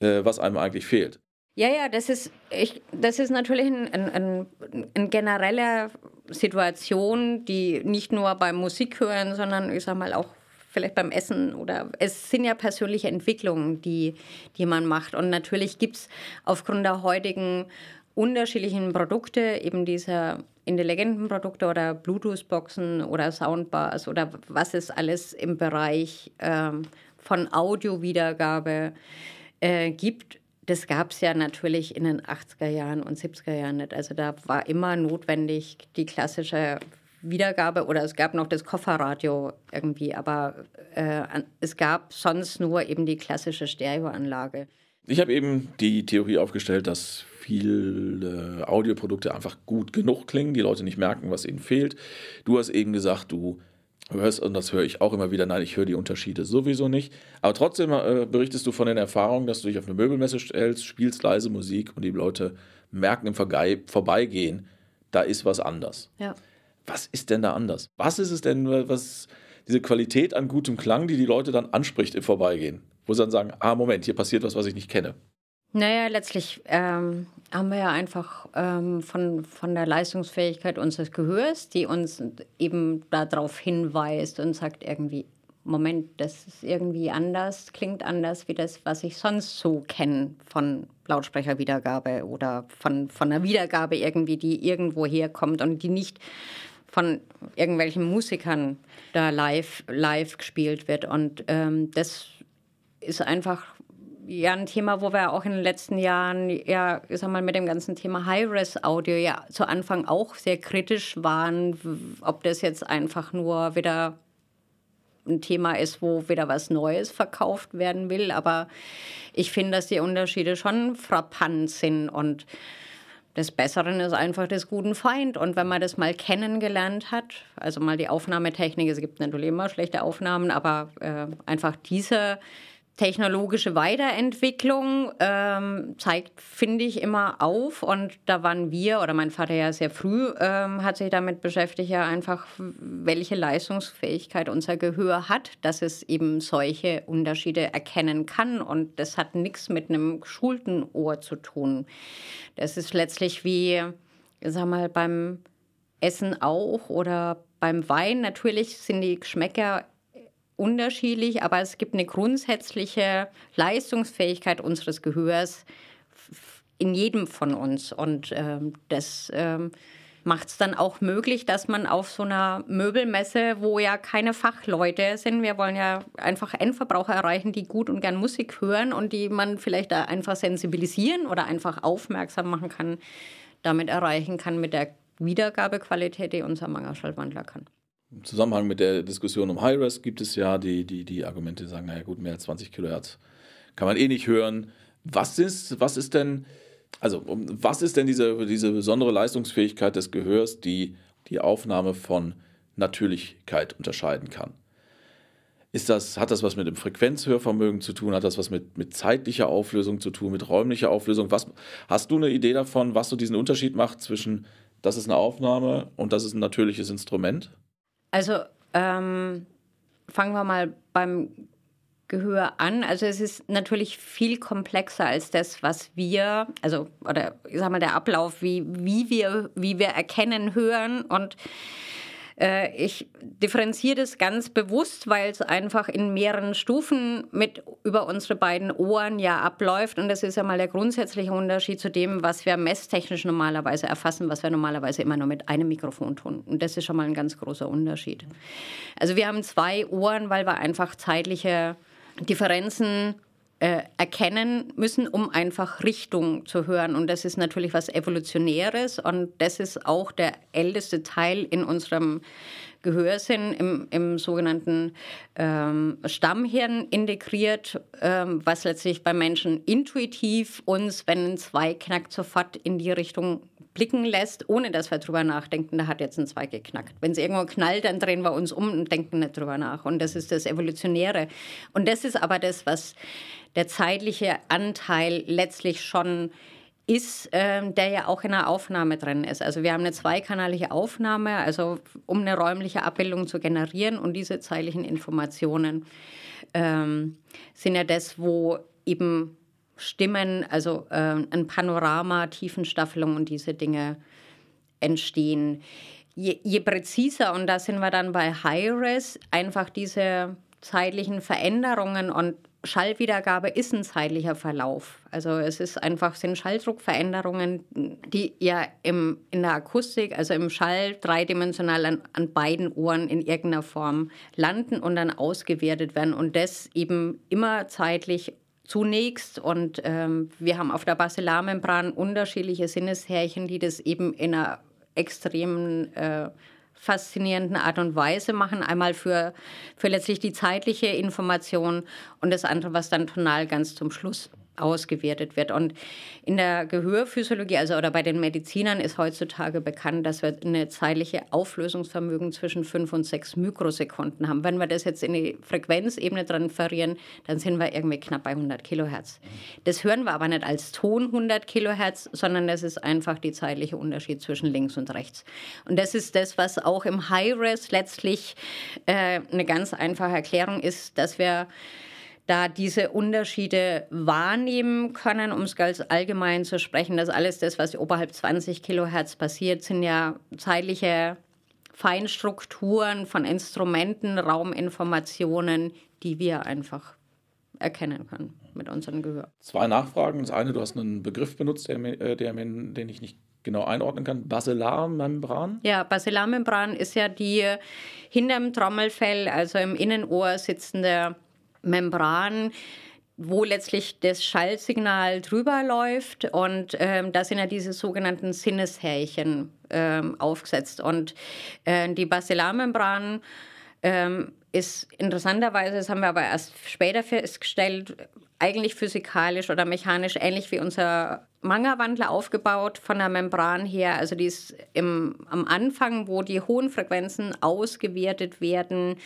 äh, was einem eigentlich fehlt. Ja, ja, das ist, ich, das ist natürlich ein, ein, ein, ein generelle Situation, die nicht nur beim Musik hören, sondern ich sag mal auch vielleicht beim Essen oder es sind ja persönliche Entwicklungen, die, die man macht. Und natürlich gibt es aufgrund der heutigen unterschiedlichen Produkte, eben diese intelligenten Produkte oder Bluetooth-Boxen oder Soundbars oder was es alles im Bereich ähm, von Audiowiedergabe äh, gibt. Das gab es ja natürlich in den 80er Jahren und 70er Jahren nicht. Also da war immer notwendig die klassische Wiedergabe oder es gab noch das Kofferradio irgendwie, aber äh, es gab sonst nur eben die klassische Stereoanlage. Ich habe eben die Theorie aufgestellt, dass viele Audioprodukte einfach gut genug klingen, die Leute nicht merken, was ihnen fehlt. Du hast eben gesagt, du hörst, und das höre ich auch immer wieder, nein, ich höre die Unterschiede sowieso nicht. Aber trotzdem äh, berichtest du von den Erfahrungen, dass du dich auf eine Möbelmesse stellst, spielst leise Musik und die Leute merken im Verge Vorbeigehen, da ist was anders. Ja. Was ist denn da anders? Was ist es denn, was diese Qualität an gutem Klang, die die Leute dann anspricht im Vorbeigehen? Wo sie dann sagen, ah, Moment, hier passiert was, was ich nicht kenne. Naja, letztlich ähm, haben wir ja einfach ähm, von, von der Leistungsfähigkeit unseres Gehörs, die uns eben darauf hinweist und sagt irgendwie, Moment, das ist irgendwie anders, klingt anders wie das, was ich sonst so kenne von Lautsprecherwiedergabe oder von, von einer Wiedergabe irgendwie, die irgendwo herkommt und die nicht von irgendwelchen Musikern da live, live gespielt wird. Und ähm, das ist einfach ja ein Thema, wo wir auch in den letzten Jahren, ja, ich sag mal, mit dem ganzen Thema High-Res-Audio ja zu Anfang auch sehr kritisch waren, ob das jetzt einfach nur wieder ein Thema ist, wo wieder was Neues verkauft werden will. Aber ich finde, dass die Unterschiede schon frappant sind und des Besseren ist einfach des guten Feind. Und wenn man das mal kennengelernt hat, also mal die Aufnahmetechnik, es gibt natürlich immer schlechte Aufnahmen, aber äh, einfach diese technologische Weiterentwicklung ähm, zeigt, finde ich, immer auf. Und da waren wir, oder mein Vater ja sehr früh, ähm, hat sich damit beschäftigt, ja einfach, welche Leistungsfähigkeit unser Gehör hat, dass es eben solche Unterschiede erkennen kann. Und das hat nichts mit einem geschulten Ohr zu tun. Das ist letztlich wie, sag mal, beim Essen auch oder beim Wein. Natürlich sind die Geschmäcker unterschiedlich, aber es gibt eine grundsätzliche Leistungsfähigkeit unseres Gehörs in jedem von uns. Und ähm, das ähm, macht es dann auch möglich, dass man auf so einer Möbelmesse, wo ja keine Fachleute sind, wir wollen ja einfach Endverbraucher erreichen, die gut und gern Musik hören und die man vielleicht da einfach sensibilisieren oder einfach aufmerksam machen kann, damit erreichen kann mit der Wiedergabequalität, die unser Mangerschallwandler kann. Im Zusammenhang mit der Diskussion um High-Res gibt es ja die, die, die Argumente, die sagen, naja gut, mehr als 20 Kilohertz kann man eh nicht hören. Was ist, was ist denn, also was ist denn diese, diese besondere Leistungsfähigkeit des Gehörs, die die Aufnahme von Natürlichkeit unterscheiden kann? Ist das, hat das was mit dem Frequenzhörvermögen zu tun? Hat das was mit, mit zeitlicher Auflösung zu tun, mit räumlicher Auflösung? Was, hast du eine Idee davon, was so diesen Unterschied macht zwischen, das ist eine Aufnahme und das ist ein natürliches Instrument? Also ähm, fangen wir mal beim Gehör an. Also es ist natürlich viel komplexer als das, was wir, also oder ich sag mal der Ablauf, wie, wie wir, wie wir erkennen, hören und ich differenziere das ganz bewusst, weil es einfach in mehreren Stufen mit über unsere beiden Ohren ja abläuft. Und das ist ja mal der grundsätzliche Unterschied zu dem, was wir messtechnisch normalerweise erfassen, was wir normalerweise immer nur mit einem Mikrofon tun. Und das ist schon mal ein ganz großer Unterschied. Also wir haben zwei Ohren, weil wir einfach zeitliche Differenzen äh, erkennen müssen, um einfach Richtung zu hören. Und das ist natürlich was Evolutionäres und das ist auch der älteste Teil in unserem Gehörsinn im, im sogenannten ähm, Stammhirn integriert, ähm, was letztlich bei Menschen intuitiv uns, wenn ein Zweig knackt, sofort in die Richtung blicken lässt, ohne dass wir drüber nachdenken, da hat jetzt ein Zweig geknackt. Wenn es irgendwo knallt, dann drehen wir uns um und denken nicht drüber nach. Und das ist das Evolutionäre. Und das ist aber das, was der zeitliche Anteil letztlich schon ist, äh, der ja auch in der Aufnahme drin ist. Also wir haben eine zweikanalige Aufnahme, also um eine räumliche Abbildung zu generieren und diese zeitlichen Informationen ähm, sind ja das, wo eben Stimmen, also äh, ein Panorama, Tiefenstaffelung und diese Dinge entstehen. Je, je präziser, und da sind wir dann bei High-Res, einfach diese zeitlichen Veränderungen und Schallwiedergabe ist ein zeitlicher Verlauf. Also es ist einfach, sind Schalldruckveränderungen, die ja im, in der Akustik, also im Schall dreidimensional an, an beiden Ohren in irgendeiner Form landen und dann ausgewertet werden. Und das eben immer zeitlich zunächst. Und ähm, wir haben auf der Basilarmembran unterschiedliche Sinneshärchen, die das eben in einer extremen äh, faszinierenden Art und Weise machen. Einmal für, für letztlich die zeitliche Information und das andere, was dann tonal ganz zum Schluss ausgewertet wird. Und in der Gehörphysiologie, also oder bei den Medizinern, ist heutzutage bekannt, dass wir eine zeitliche Auflösungsvermögen zwischen 5 und 6 Mikrosekunden haben. Wenn wir das jetzt in die Frequenzebene transferieren, dann sind wir irgendwie knapp bei 100 Kilohertz. Das hören wir aber nicht als Ton 100 Kilohertz, sondern das ist einfach die zeitliche Unterschied zwischen links und rechts. Und das ist das, was auch im High-Res letztlich äh, eine ganz einfache Erklärung ist, dass wir da diese Unterschiede wahrnehmen können, um es ganz allgemein zu sprechen. dass alles das, was oberhalb 20 Kilohertz passiert, sind ja zeitliche Feinstrukturen von Instrumenten, Rauminformationen, die wir einfach erkennen können mit unserem Gehör. Zwei Nachfragen. Das eine, du hast einen Begriff benutzt, der, der, den ich nicht genau einordnen kann. Basilarmembran? Ja, Basilarmembran ist ja die hinterm Trommelfell, also im Innenohr sitzende Membran, wo letztlich das Schallsignal drüber läuft. Und ähm, da sind ja diese sogenannten Sinneshärchen ähm, aufgesetzt. Und äh, die Basilarmembran ähm, ist interessanterweise, das haben wir aber erst später festgestellt, eigentlich physikalisch oder mechanisch ähnlich wie unser Manga-Wandler aufgebaut von der Membran her. Also die ist im, am Anfang, wo die hohen Frequenzen ausgewertet werden,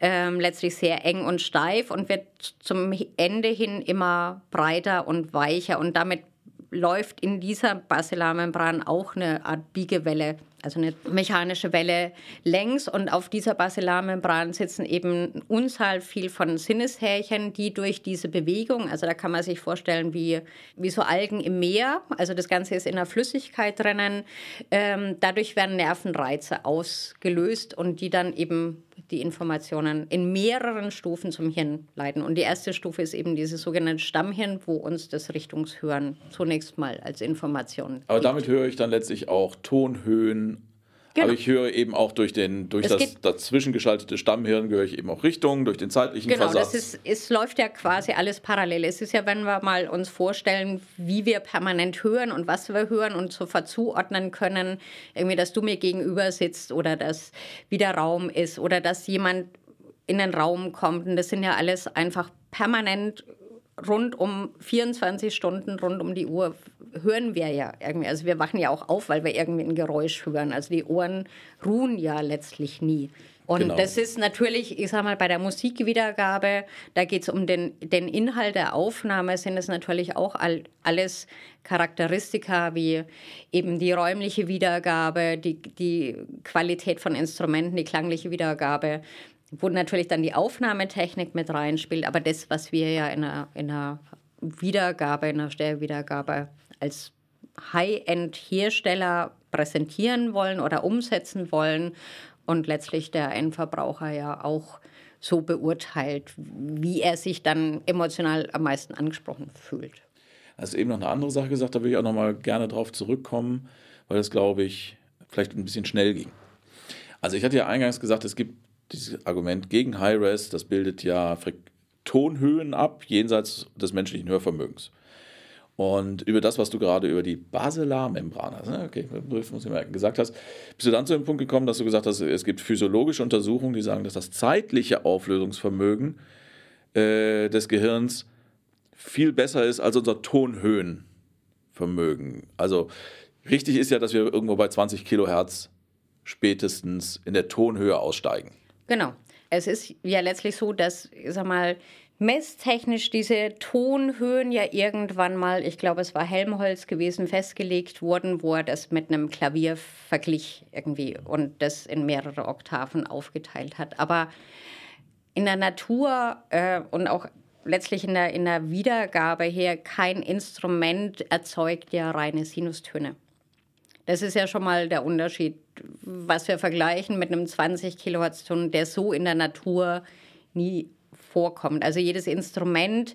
ähm, letztlich sehr eng und steif und wird zum Ende hin immer breiter und weicher und damit läuft in dieser Basilarmembran auch eine Art Biegewelle also eine mechanische Welle längs und auf dieser Basilarmembran sitzen eben Unzahl viel von Sinneshärchen, die durch diese Bewegung, also da kann man sich vorstellen wie, wie so Algen im Meer, also das Ganze ist in der Flüssigkeit drinnen, ähm, dadurch werden Nervenreize ausgelöst und die dann eben die Informationen in mehreren Stufen zum Hirn leiten. Und die erste Stufe ist eben dieses sogenannte Stammhirn, wo uns das Richtungshören zunächst mal als Information. Aber gibt. damit höre ich dann letztlich auch Tonhöhen, Genau. Aber ich höre eben auch durch, den, durch das dazwischen geschaltete Stammhirn, höre ich eben auch Richtungen, durch den zeitlichen genau, Versatz. Genau, es läuft ja quasi alles parallel. Es ist ja, wenn wir mal uns vorstellen, wie wir permanent hören und was wir hören und sofort zuordnen können, irgendwie, dass du mir gegenüber sitzt oder dass wieder Raum ist oder dass jemand in den Raum kommt. Und das sind ja alles einfach permanent rund um 24 Stunden rund um die Uhr hören wir ja irgendwie. Also wir wachen ja auch auf, weil wir irgendwie ein Geräusch hören. Also die Ohren ruhen ja letztlich nie. Und genau. das ist natürlich, ich sag mal, bei der Musikwiedergabe, da geht es um den, den Inhalt der Aufnahme, sind es natürlich auch all, alles Charakteristika wie eben die räumliche Wiedergabe, die, die Qualität von Instrumenten, die klangliche Wiedergabe, wo natürlich dann die Aufnahmetechnik mit reinspielt, aber das, was wir ja in einer, in einer Wiedergabe, in einer Stellwiedergabe als High-End-Hersteller präsentieren wollen oder umsetzen wollen und letztlich der Endverbraucher ja auch so beurteilt, wie er sich dann emotional am meisten angesprochen fühlt. Also eben noch eine andere Sache gesagt, da will ich auch noch mal gerne drauf zurückkommen, weil das, glaube ich, vielleicht ein bisschen schnell ging. Also ich hatte ja eingangs gesagt, es gibt dieses Argument gegen High-Res, das bildet ja Tonhöhen ab, jenseits des menschlichen Hörvermögens. Und über das, was du gerade über die Basilarmembran hast, ne? okay, muss ich merken, gesagt hast, bist du dann zu dem Punkt gekommen, dass du gesagt hast, es gibt physiologische Untersuchungen, die sagen, dass das zeitliche Auflösungsvermögen äh, des Gehirns viel besser ist als unser Tonhöhenvermögen. Also richtig ist ja, dass wir irgendwo bei 20 Kilohertz spätestens in der Tonhöhe aussteigen. Genau. Es ist ja letztlich so, dass, ich sag mal, messtechnisch diese Tonhöhen ja irgendwann mal, ich glaube, es war Helmholtz gewesen, festgelegt wurden, wo er das mit einem Klavier verglich irgendwie und das in mehrere Oktaven aufgeteilt hat. Aber in der Natur äh, und auch letztlich in der, in der Wiedergabe her, kein Instrument erzeugt ja reine Sinustöne. Das ist ja schon mal der Unterschied, was wir vergleichen mit einem 20 Kilohertz-Ton, der so in der Natur nie vorkommt. Also jedes Instrument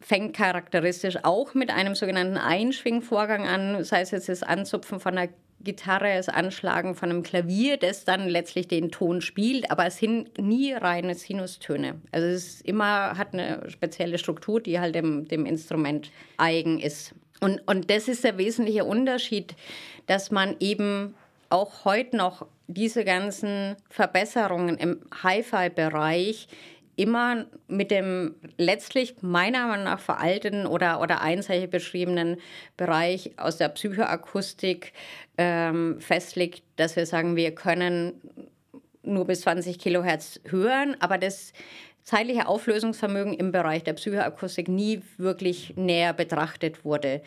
fängt charakteristisch auch mit einem sogenannten Einschwingvorgang an, sei es jetzt das Anzupfen von einer Gitarre, das Anschlagen von einem Klavier, das dann letztlich den Ton spielt, aber es sind nie reine Sinustöne. Also es ist immer hat eine spezielle Struktur, die halt dem, dem Instrument eigen ist. Und, und das ist der wesentliche Unterschied, dass man eben auch heute noch diese ganzen Verbesserungen im Hi-Fi-Bereich immer mit dem letztlich meiner Meinung nach veralteten oder, oder einseitig beschriebenen Bereich aus der Psychoakustik ähm, festlegt, dass wir sagen, wir können nur bis 20 Kilohertz hören, aber das zeitliche Auflösungsvermögen im Bereich der Psychoakustik nie wirklich näher betrachtet wurde.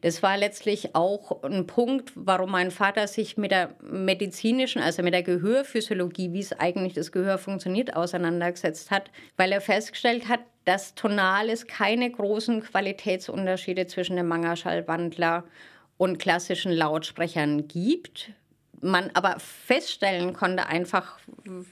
Das war letztlich auch ein Punkt, warum mein Vater sich mit der medizinischen, also mit der Gehörphysiologie, wie es eigentlich das Gehör funktioniert, auseinandergesetzt hat, weil er festgestellt hat, dass tonal es keine großen Qualitätsunterschiede zwischen dem Mangerschallwandler und klassischen Lautsprechern gibt man aber feststellen konnte, einfach,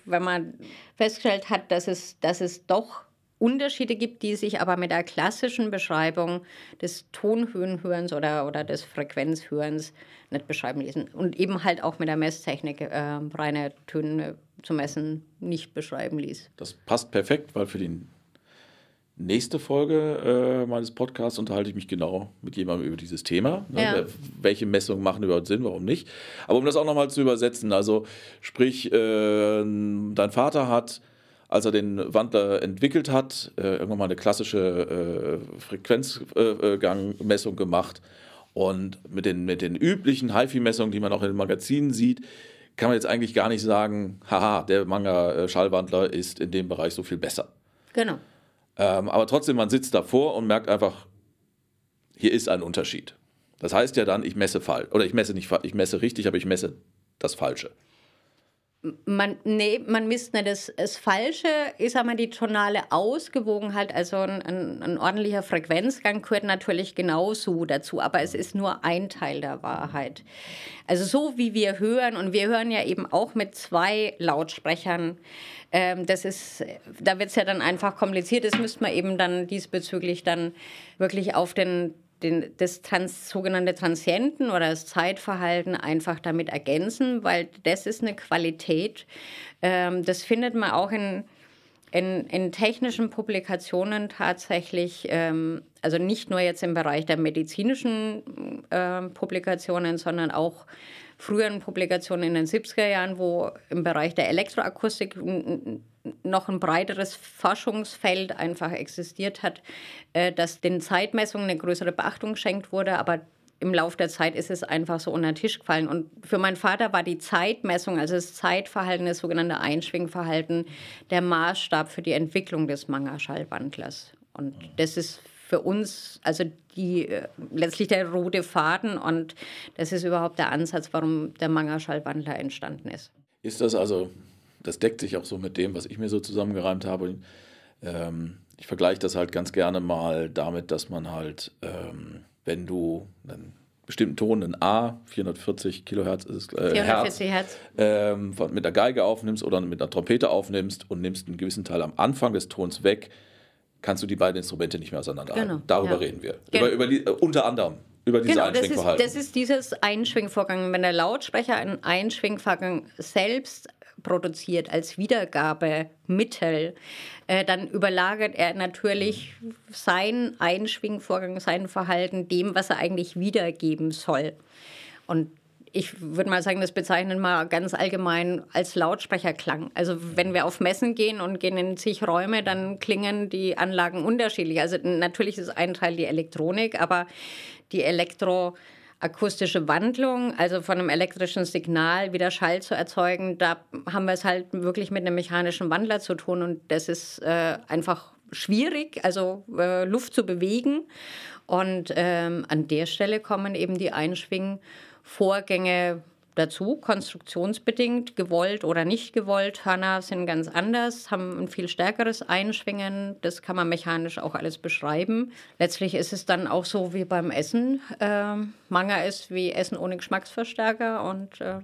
wenn man festgestellt hat, dass es, dass es doch Unterschiede gibt, die sich aber mit der klassischen Beschreibung des Tonhöhenhörens oder, oder des Frequenzhörens nicht beschreiben ließen. Und eben halt auch mit der Messtechnik äh, reine Töne zu messen nicht beschreiben ließ. Das passt perfekt, weil für den nächste Folge äh, meines Podcasts unterhalte ich mich genau mit jemandem über dieses Thema. Ne? Ja. Welche Messungen machen überhaupt Sinn, warum nicht? Aber um das auch nochmal zu übersetzen, also sprich, äh, dein Vater hat, als er den Wandler entwickelt hat, äh, irgendwann mal eine klassische äh, Frequenzgangmessung gemacht. Und mit den, mit den üblichen HiFi-Messungen, die man auch in den Magazinen sieht, kann man jetzt eigentlich gar nicht sagen, haha, der Manga-Schallwandler ist in dem Bereich so viel besser. Genau. Ähm, aber trotzdem, man sitzt davor und merkt einfach, hier ist ein Unterschied. Das heißt ja dann, ich messe falsch. Oder ich messe nicht ich messe richtig, aber ich messe das Falsche. Man, nee, man misst nicht das, das Falsche, ist aber die tonale Ausgewogenheit, also ein, ein, ein, ordentlicher Frequenzgang gehört natürlich genauso dazu, aber es ist nur ein Teil der Wahrheit. Also so wie wir hören, und wir hören ja eben auch mit zwei Lautsprechern, ähm, das ist, da wird es ja dann einfach kompliziert. Das müsste man eben dann diesbezüglich dann wirklich auf den, den, das Trans, sogenannte Transienten oder das Zeitverhalten einfach damit ergänzen, weil das ist eine Qualität. Ähm, das findet man auch in, in, in technischen Publikationen tatsächlich, ähm, also nicht nur jetzt im Bereich der medizinischen äh, Publikationen, sondern auch früheren Publikationen in den 70er Jahren, wo im Bereich der Elektroakustik noch ein breiteres Forschungsfeld einfach existiert hat, äh, dass den Zeitmessungen eine größere Beachtung geschenkt wurde, aber im Laufe der Zeit ist es einfach so unter den Tisch gefallen. Und für meinen Vater war die Zeitmessung, also das Zeitverhalten, das sogenannte Einschwingverhalten, der Maßstab für die Entwicklung des Manga-Schallwandlers. Und das ist für uns, also die äh, letztlich der rote Faden und das ist überhaupt der Ansatz, warum der Manga-Schallwandler entstanden ist. Ist das also, das deckt sich auch so mit dem, was ich mir so zusammengereimt habe. Ähm, ich vergleiche das halt ganz gerne mal damit, dass man halt, ähm, wenn du einen bestimmten Ton, ein A, 440 Kilohertz ist es, äh, 440 Hertz, Hertz. Ähm, mit der Geige aufnimmst oder mit einer Trompete aufnimmst und nimmst einen gewissen Teil am Anfang des Tons weg, kannst du die beiden Instrumente nicht mehr auseinanderhalten. Genau. Darüber ja. reden wir. Genau. Über, über, äh, unter anderem über dieses genau, Einschwingverhalten. Das ist, das ist dieses Einschwingvorgang. Wenn der Lautsprecher einen Einschwingvorgang selbst produziert als Wiedergabemittel, äh, dann überlagert er natürlich sein Einschwingvorgang, sein Verhalten dem, was er eigentlich wiedergeben soll. Und ich würde mal sagen, das bezeichnen wir ganz allgemein als Lautsprecherklang. Also wenn wir auf Messen gehen und gehen in zig Räume, dann klingen die Anlagen unterschiedlich. Also natürlich ist ein Teil die Elektronik, aber die elektroakustische Wandlung, also von einem elektrischen Signal wieder Schall zu erzeugen, da haben wir es halt wirklich mit einem mechanischen Wandler zu tun und das ist äh, einfach schwierig, also äh, Luft zu bewegen. Und ähm, an der Stelle kommen eben die Einschwingen Vorgänge dazu, konstruktionsbedingt, gewollt oder nicht gewollt. Hörner sind ganz anders, haben ein viel stärkeres Einschwingen. Das kann man mechanisch auch alles beschreiben. Letztlich ist es dann auch so wie beim Essen. Äh, Manga ist wie Essen ohne Geschmacksverstärker und äh,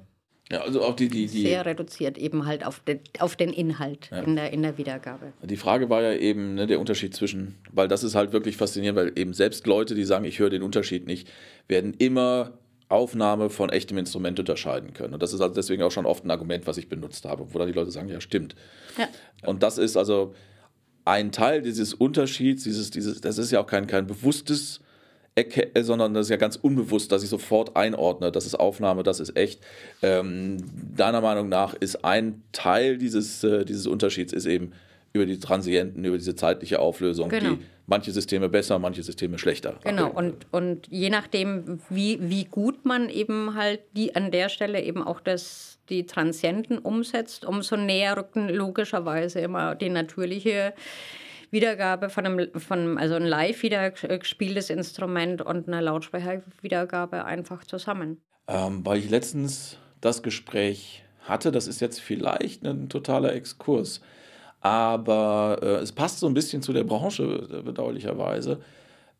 ja, also auch die, die, die sehr reduziert eben halt auf den, auf den Inhalt ja. in, der, in der Wiedergabe. Die Frage war ja eben ne, der Unterschied zwischen, weil das ist halt wirklich faszinierend, weil eben selbst Leute, die sagen, ich höre den Unterschied nicht, werden immer Aufnahme von echtem Instrument unterscheiden können. Und das ist also deswegen auch schon oft ein Argument, was ich benutzt habe, wo dann die Leute sagen, ja, stimmt. Ja. Und das ist also ein Teil dieses Unterschieds, dieses, dieses, das ist ja auch kein, kein bewusstes, äh, sondern das ist ja ganz unbewusst, dass ich sofort einordne, das ist Aufnahme, das ist echt. Ähm, deiner Meinung nach ist ein Teil dieses, äh, dieses Unterschieds ist eben über die Transienten, über diese zeitliche Auflösung, genau. die manche Systeme besser, manche Systeme schlechter. Genau, und, und je nachdem, wie, wie gut man eben halt die an der Stelle eben auch das, die Transienten umsetzt, umso näher rücken logischerweise immer die natürliche Wiedergabe von einem, von, also ein live wiedergespieltes Instrument und eine Lautsprecherwiedergabe einfach zusammen. Ähm, weil ich letztens das Gespräch hatte, das ist jetzt vielleicht ein totaler Exkurs, aber äh, es passt so ein bisschen zu der Branche, äh, bedauerlicherweise.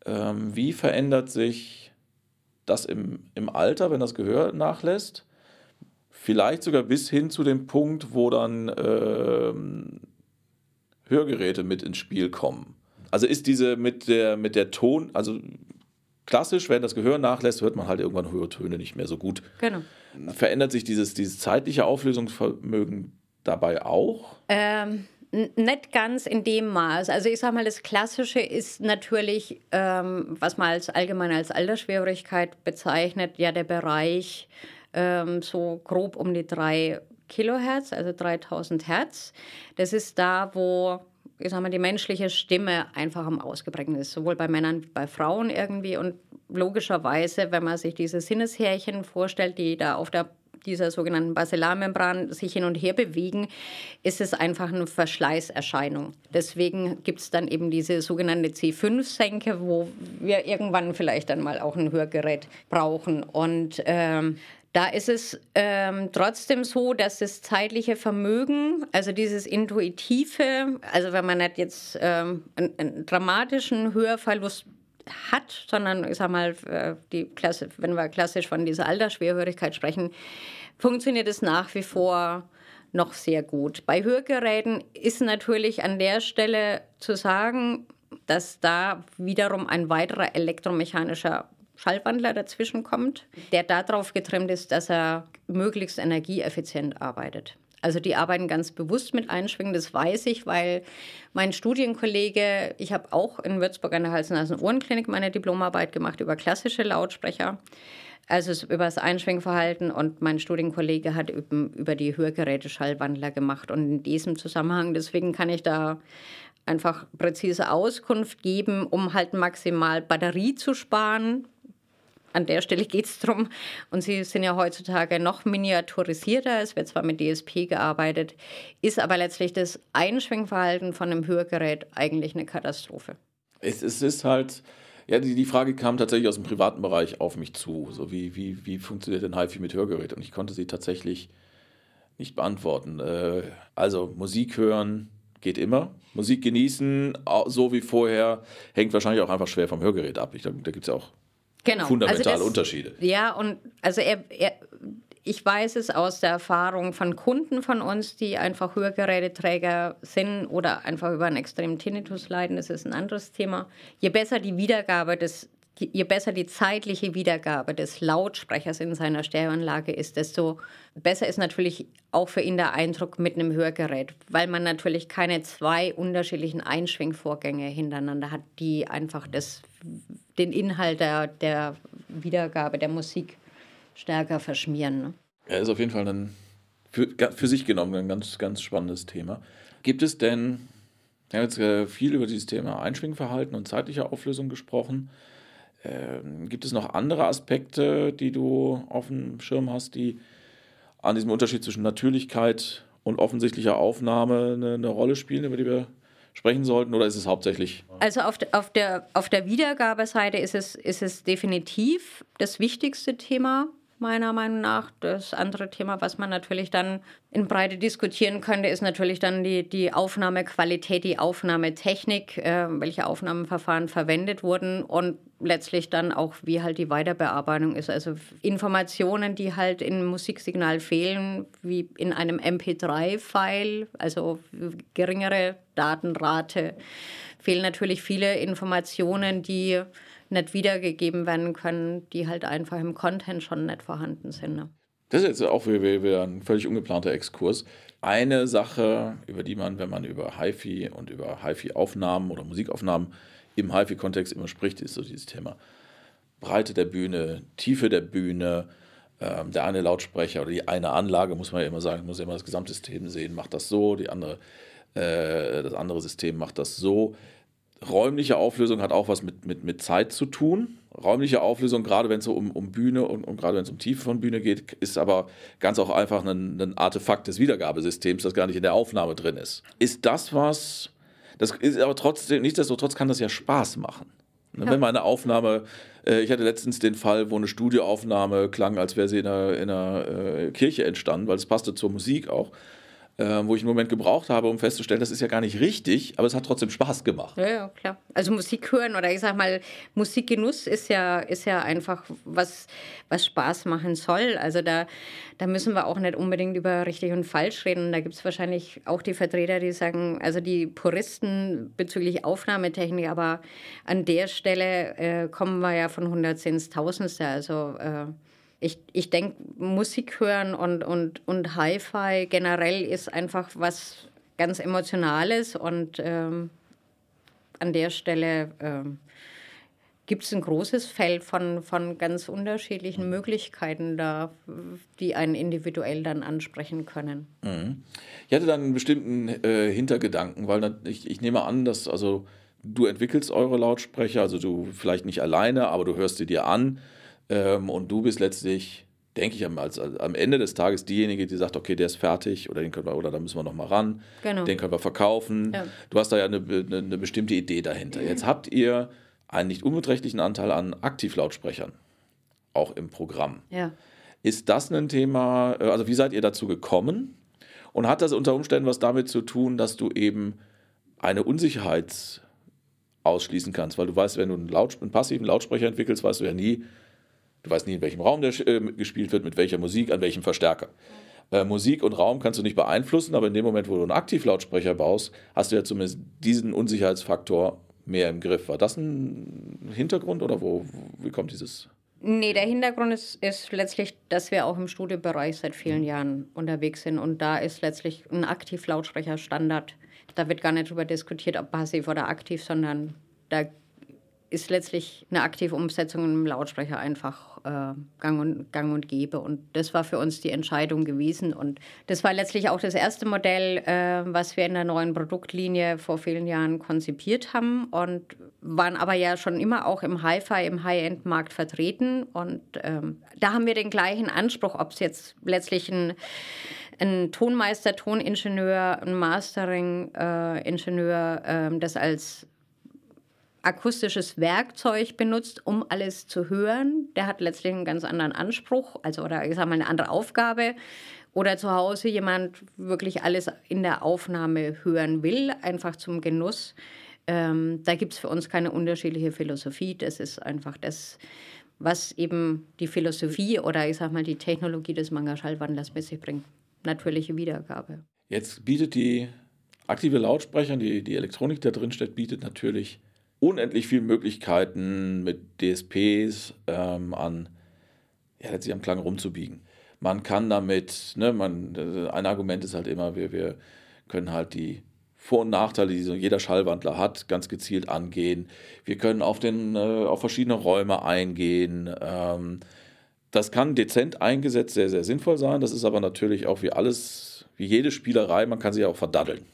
Ähm, wie verändert sich das im, im Alter, wenn das Gehör nachlässt? Vielleicht sogar bis hin zu dem Punkt, wo dann ähm, Hörgeräte mit ins Spiel kommen. Also ist diese mit der, mit der Ton, also klassisch, wenn das Gehör nachlässt, hört man halt irgendwann höhere Töne nicht mehr so gut. Genau. Verändert sich dieses, dieses zeitliche Auflösungsvermögen dabei auch? Ähm, nicht ganz in dem Maß. Also ich sage mal, das Klassische ist natürlich, ähm, was man als allgemein als Altersschwierigkeit bezeichnet, ja der Bereich ähm, so grob um die drei Kilohertz, also 3000 Hertz. Das ist da, wo ich sag mal, die menschliche Stimme einfach am ausgeprägt ist, sowohl bei Männern wie bei Frauen irgendwie. Und logischerweise, wenn man sich diese Sinneshärchen vorstellt, die da auf der dieser sogenannten Basilarmembran sich hin und her bewegen, ist es einfach eine Verschleißerscheinung. Deswegen gibt es dann eben diese sogenannte C5-Senke, wo wir irgendwann vielleicht dann mal auch ein Hörgerät brauchen. Und ähm, da ist es ähm, trotzdem so, dass das zeitliche Vermögen, also dieses intuitive, also wenn man jetzt ähm, einen, einen, dramatischen Hörverlust hat, sondern ich sag mal, äh, die Klasse, wenn wir klassisch von dieser Altersschwerhörigkeit sprechen, funktioniert es nach wie vor noch sehr gut. Bei Hörgeräten ist natürlich an der Stelle zu sagen, dass da wiederum ein weiterer elektromechanischer Schallwandler dazwischen kommt, der darauf getrimmt ist, dass er möglichst energieeffizient arbeitet. Also die arbeiten ganz bewusst mit Einschwingen, das weiß ich, weil mein Studienkollege, ich habe auch in Würzburg an der Hals-Nasen-Ohrenklinik meine Diplomarbeit gemacht über klassische Lautsprecher, also über das Einschwingverhalten. Und mein Studienkollege hat über die Hörgeräte Schallwandler gemacht. Und in diesem Zusammenhang, deswegen kann ich da einfach präzise Auskunft geben, um halt maximal Batterie zu sparen, an der Stelle geht es darum, und sie sind ja heutzutage noch miniaturisierter, es wird zwar mit DSP gearbeitet, ist aber letztlich das Einschwingverhalten von einem Hörgerät eigentlich eine Katastrophe. Es, es ist halt, ja, die, die Frage kam tatsächlich aus dem privaten Bereich auf mich zu. So wie, wie, wie funktioniert denn HiFi mit Hörgerät? Und ich konnte sie tatsächlich nicht beantworten. Äh, also Musik hören geht immer. Musik genießen, so wie vorher, hängt wahrscheinlich auch einfach schwer vom Hörgerät ab. Ich, da da gibt es ja auch genau. fundamentale also das, Unterschiede. Ja, und also er, er, ich weiß es aus der Erfahrung von Kunden von uns, die einfach Hörgeräteträger sind oder einfach über einen extremen Tinnitus leiden, das ist ein anderes Thema. Je besser die Wiedergabe des je besser die zeitliche Wiedergabe des Lautsprechers in seiner Stereoanlage ist, desto besser ist natürlich auch für ihn der Eindruck mit einem Hörgerät, weil man natürlich keine zwei unterschiedlichen Einschwingvorgänge hintereinander hat, die einfach das, den Inhalt der, der Wiedergabe der Musik stärker verschmieren. Ne? Ja, ist auf jeden Fall ein für, für sich genommen ein ganz, ganz spannendes Thema. Gibt es denn, wir haben jetzt äh, viel über dieses Thema Einschwingverhalten und zeitliche Auflösung gesprochen. Ähm, gibt es noch andere Aspekte, die du auf dem Schirm hast, die an diesem Unterschied zwischen Natürlichkeit und offensichtlicher Aufnahme eine, eine Rolle spielen, über die wir sprechen sollten, oder ist es hauptsächlich? Also auf, auf, der, auf der Wiedergabeseite ist es, ist es definitiv das wichtigste Thema meiner Meinung nach. Das andere Thema, was man natürlich dann in Breite diskutieren könnte, ist natürlich dann die, die Aufnahmequalität, die Aufnahmetechnik, äh, welche Aufnahmeverfahren verwendet wurden und letztlich dann auch, wie halt die Weiterbearbeitung ist. Also Informationen, die halt in Musiksignal fehlen, wie in einem MP3-File, also geringere Datenrate, fehlen natürlich viele Informationen, die nicht wiedergegeben werden können, die halt einfach im Content schon nicht vorhanden sind. Ne? Das ist jetzt auch wieder ein völlig ungeplanter Exkurs. Eine Sache, über die man, wenn man über HiFi und über HiFi-Aufnahmen oder Musikaufnahmen im HiFi-Kontext immer spricht, ist so dieses Thema Breite der Bühne, Tiefe der Bühne, ähm, der eine Lautsprecher oder die eine Anlage, muss man ja immer sagen, muss ja immer das Gesamtsystem sehen, macht das so, die andere, äh, das andere System macht das so räumliche Auflösung hat auch was mit, mit, mit Zeit zu tun. Räumliche Auflösung, gerade wenn es so um, um Bühne und, und gerade wenn es um Tiefe von Bühne geht, ist aber ganz auch einfach ein, ein Artefakt des Wiedergabesystems, das gar nicht in der Aufnahme drin ist. Ist das was, das ist aber trotzdem, nichtsdestotrotz kann das ja Spaß machen. Ne, ja. Wenn man eine Aufnahme, äh, ich hatte letztens den Fall, wo eine Studioaufnahme klang, als wäre sie in einer, in einer äh, Kirche entstanden, weil es passte zur Musik auch äh, wo ich einen Moment gebraucht habe, um festzustellen, das ist ja gar nicht richtig, aber es hat trotzdem Spaß gemacht. Ja, ja, klar. Also Musik hören oder ich sag mal, Musikgenuss ist ja, ist ja einfach was, was Spaß machen soll. Also da, da müssen wir auch nicht unbedingt über richtig und falsch reden. Da gibt es wahrscheinlich auch die Vertreter, die sagen, also die Puristen bezüglich Aufnahmetechnik, aber an der Stelle äh, kommen wir ja von 110 ins Tausendste. Also äh, ich, ich denke, Musik hören und, und, und Hi-Fi generell ist einfach was ganz Emotionales und ähm, an der Stelle ähm, gibt es ein großes Feld von, von ganz unterschiedlichen Möglichkeiten da, die einen individuell dann ansprechen können. Mhm. Ich hatte dann einen bestimmten äh, Hintergedanken, weil ich, ich nehme an, dass also du entwickelst eure Lautsprecher, also du vielleicht nicht alleine, aber du hörst sie dir an ähm, und du bist letztlich, denke ich, als, als, am Ende des Tages diejenige, die sagt, okay, der ist fertig oder den können wir, oder da müssen wir noch mal ran, genau. den können wir verkaufen. Ja. Du hast da ja eine, eine, eine bestimmte Idee dahinter. Jetzt habt ihr einen nicht unbeträchtlichen Anteil an Aktivlautsprechern, auch im Programm. Ja. Ist das ein Thema, äh, also wie seid ihr dazu gekommen? Und hat das unter Umständen was damit zu tun, dass du eben eine Unsicherheit ausschließen kannst? Weil du weißt, wenn du einen, Laut, einen passiven Lautsprecher entwickelst, weißt du ja nie, Du weißt nie, in welchem Raum der äh, gespielt wird, mit welcher Musik, an welchem Verstärker. Äh, Musik und Raum kannst du nicht beeinflussen, aber in dem Moment, wo du einen Aktivlautsprecher baust, hast du ja zumindest diesen Unsicherheitsfaktor mehr im Griff. War das ein Hintergrund oder wo, wie kommt dieses? Nee, der Hintergrund ist, ist letztlich, dass wir auch im Studiobereich seit vielen Jahren unterwegs sind und da ist letztlich ein Aktivlautsprecher Standard. Da wird gar nicht darüber diskutiert, ob passiv oder aktiv, sondern da ist letztlich eine aktive Umsetzung im Lautsprecher einfach äh, gang, und, gang und gäbe. Und das war für uns die Entscheidung gewesen. Und das war letztlich auch das erste Modell, äh, was wir in der neuen Produktlinie vor vielen Jahren konzipiert haben und waren aber ja schon immer auch im Hi-Fi, im High-End-Markt vertreten. Und ähm, da haben wir den gleichen Anspruch, ob es jetzt letztlich ein ein Tonmeister, Toningenieur, ein Mastering-Ingenieur, äh, das als akustisches Werkzeug benutzt, um alles zu hören. Der hat letztlich einen ganz anderen Anspruch, also oder ich sage mal eine andere Aufgabe. Oder zu Hause jemand wirklich alles in der Aufnahme hören will, einfach zum Genuss. Ähm, da gibt es für uns keine unterschiedliche Philosophie. Das ist einfach das, was eben die Philosophie oder ich sage mal die Technologie des Manga-Schallwandlers mit sich bringt. Natürliche Wiedergabe. Jetzt bietet die aktive Lautsprecher, die, die Elektronik, die da drin steht, bietet natürlich unendlich viele Möglichkeiten mit DSPs ähm, an, ja, letztlich am Klang rumzubiegen. Man kann damit, ne, man, ein Argument ist halt immer, wir, wir können halt die vor- und Nachteile, die so jeder Schallwandler hat, ganz gezielt angehen. Wir können auf, den, äh, auf verschiedene Räume eingehen. Ähm, das kann dezent eingesetzt sehr, sehr sinnvoll sein. Das ist aber natürlich auch wie alles, wie jede Spielerei, man kann sie auch verdaddeln.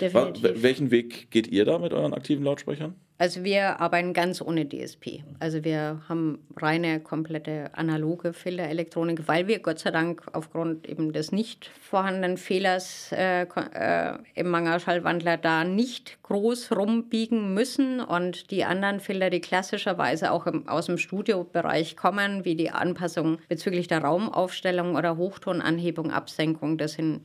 Definitiv. Welchen Weg geht ihr da mit euren aktiven Lautsprechern? Also wir arbeiten ganz ohne DSP. Also wir haben reine, komplette analoge Filterelektronik, weil wir Gott sei Dank aufgrund eben des nicht vorhandenen Fehlers äh, äh, im Mangerschallwandler da nicht groß rumbiegen müssen. Und die anderen Filter, die klassischerweise auch im, aus dem Studiobereich kommen, wie die Anpassung bezüglich der Raumaufstellung oder Hochtonanhebung, Absenkung, das sind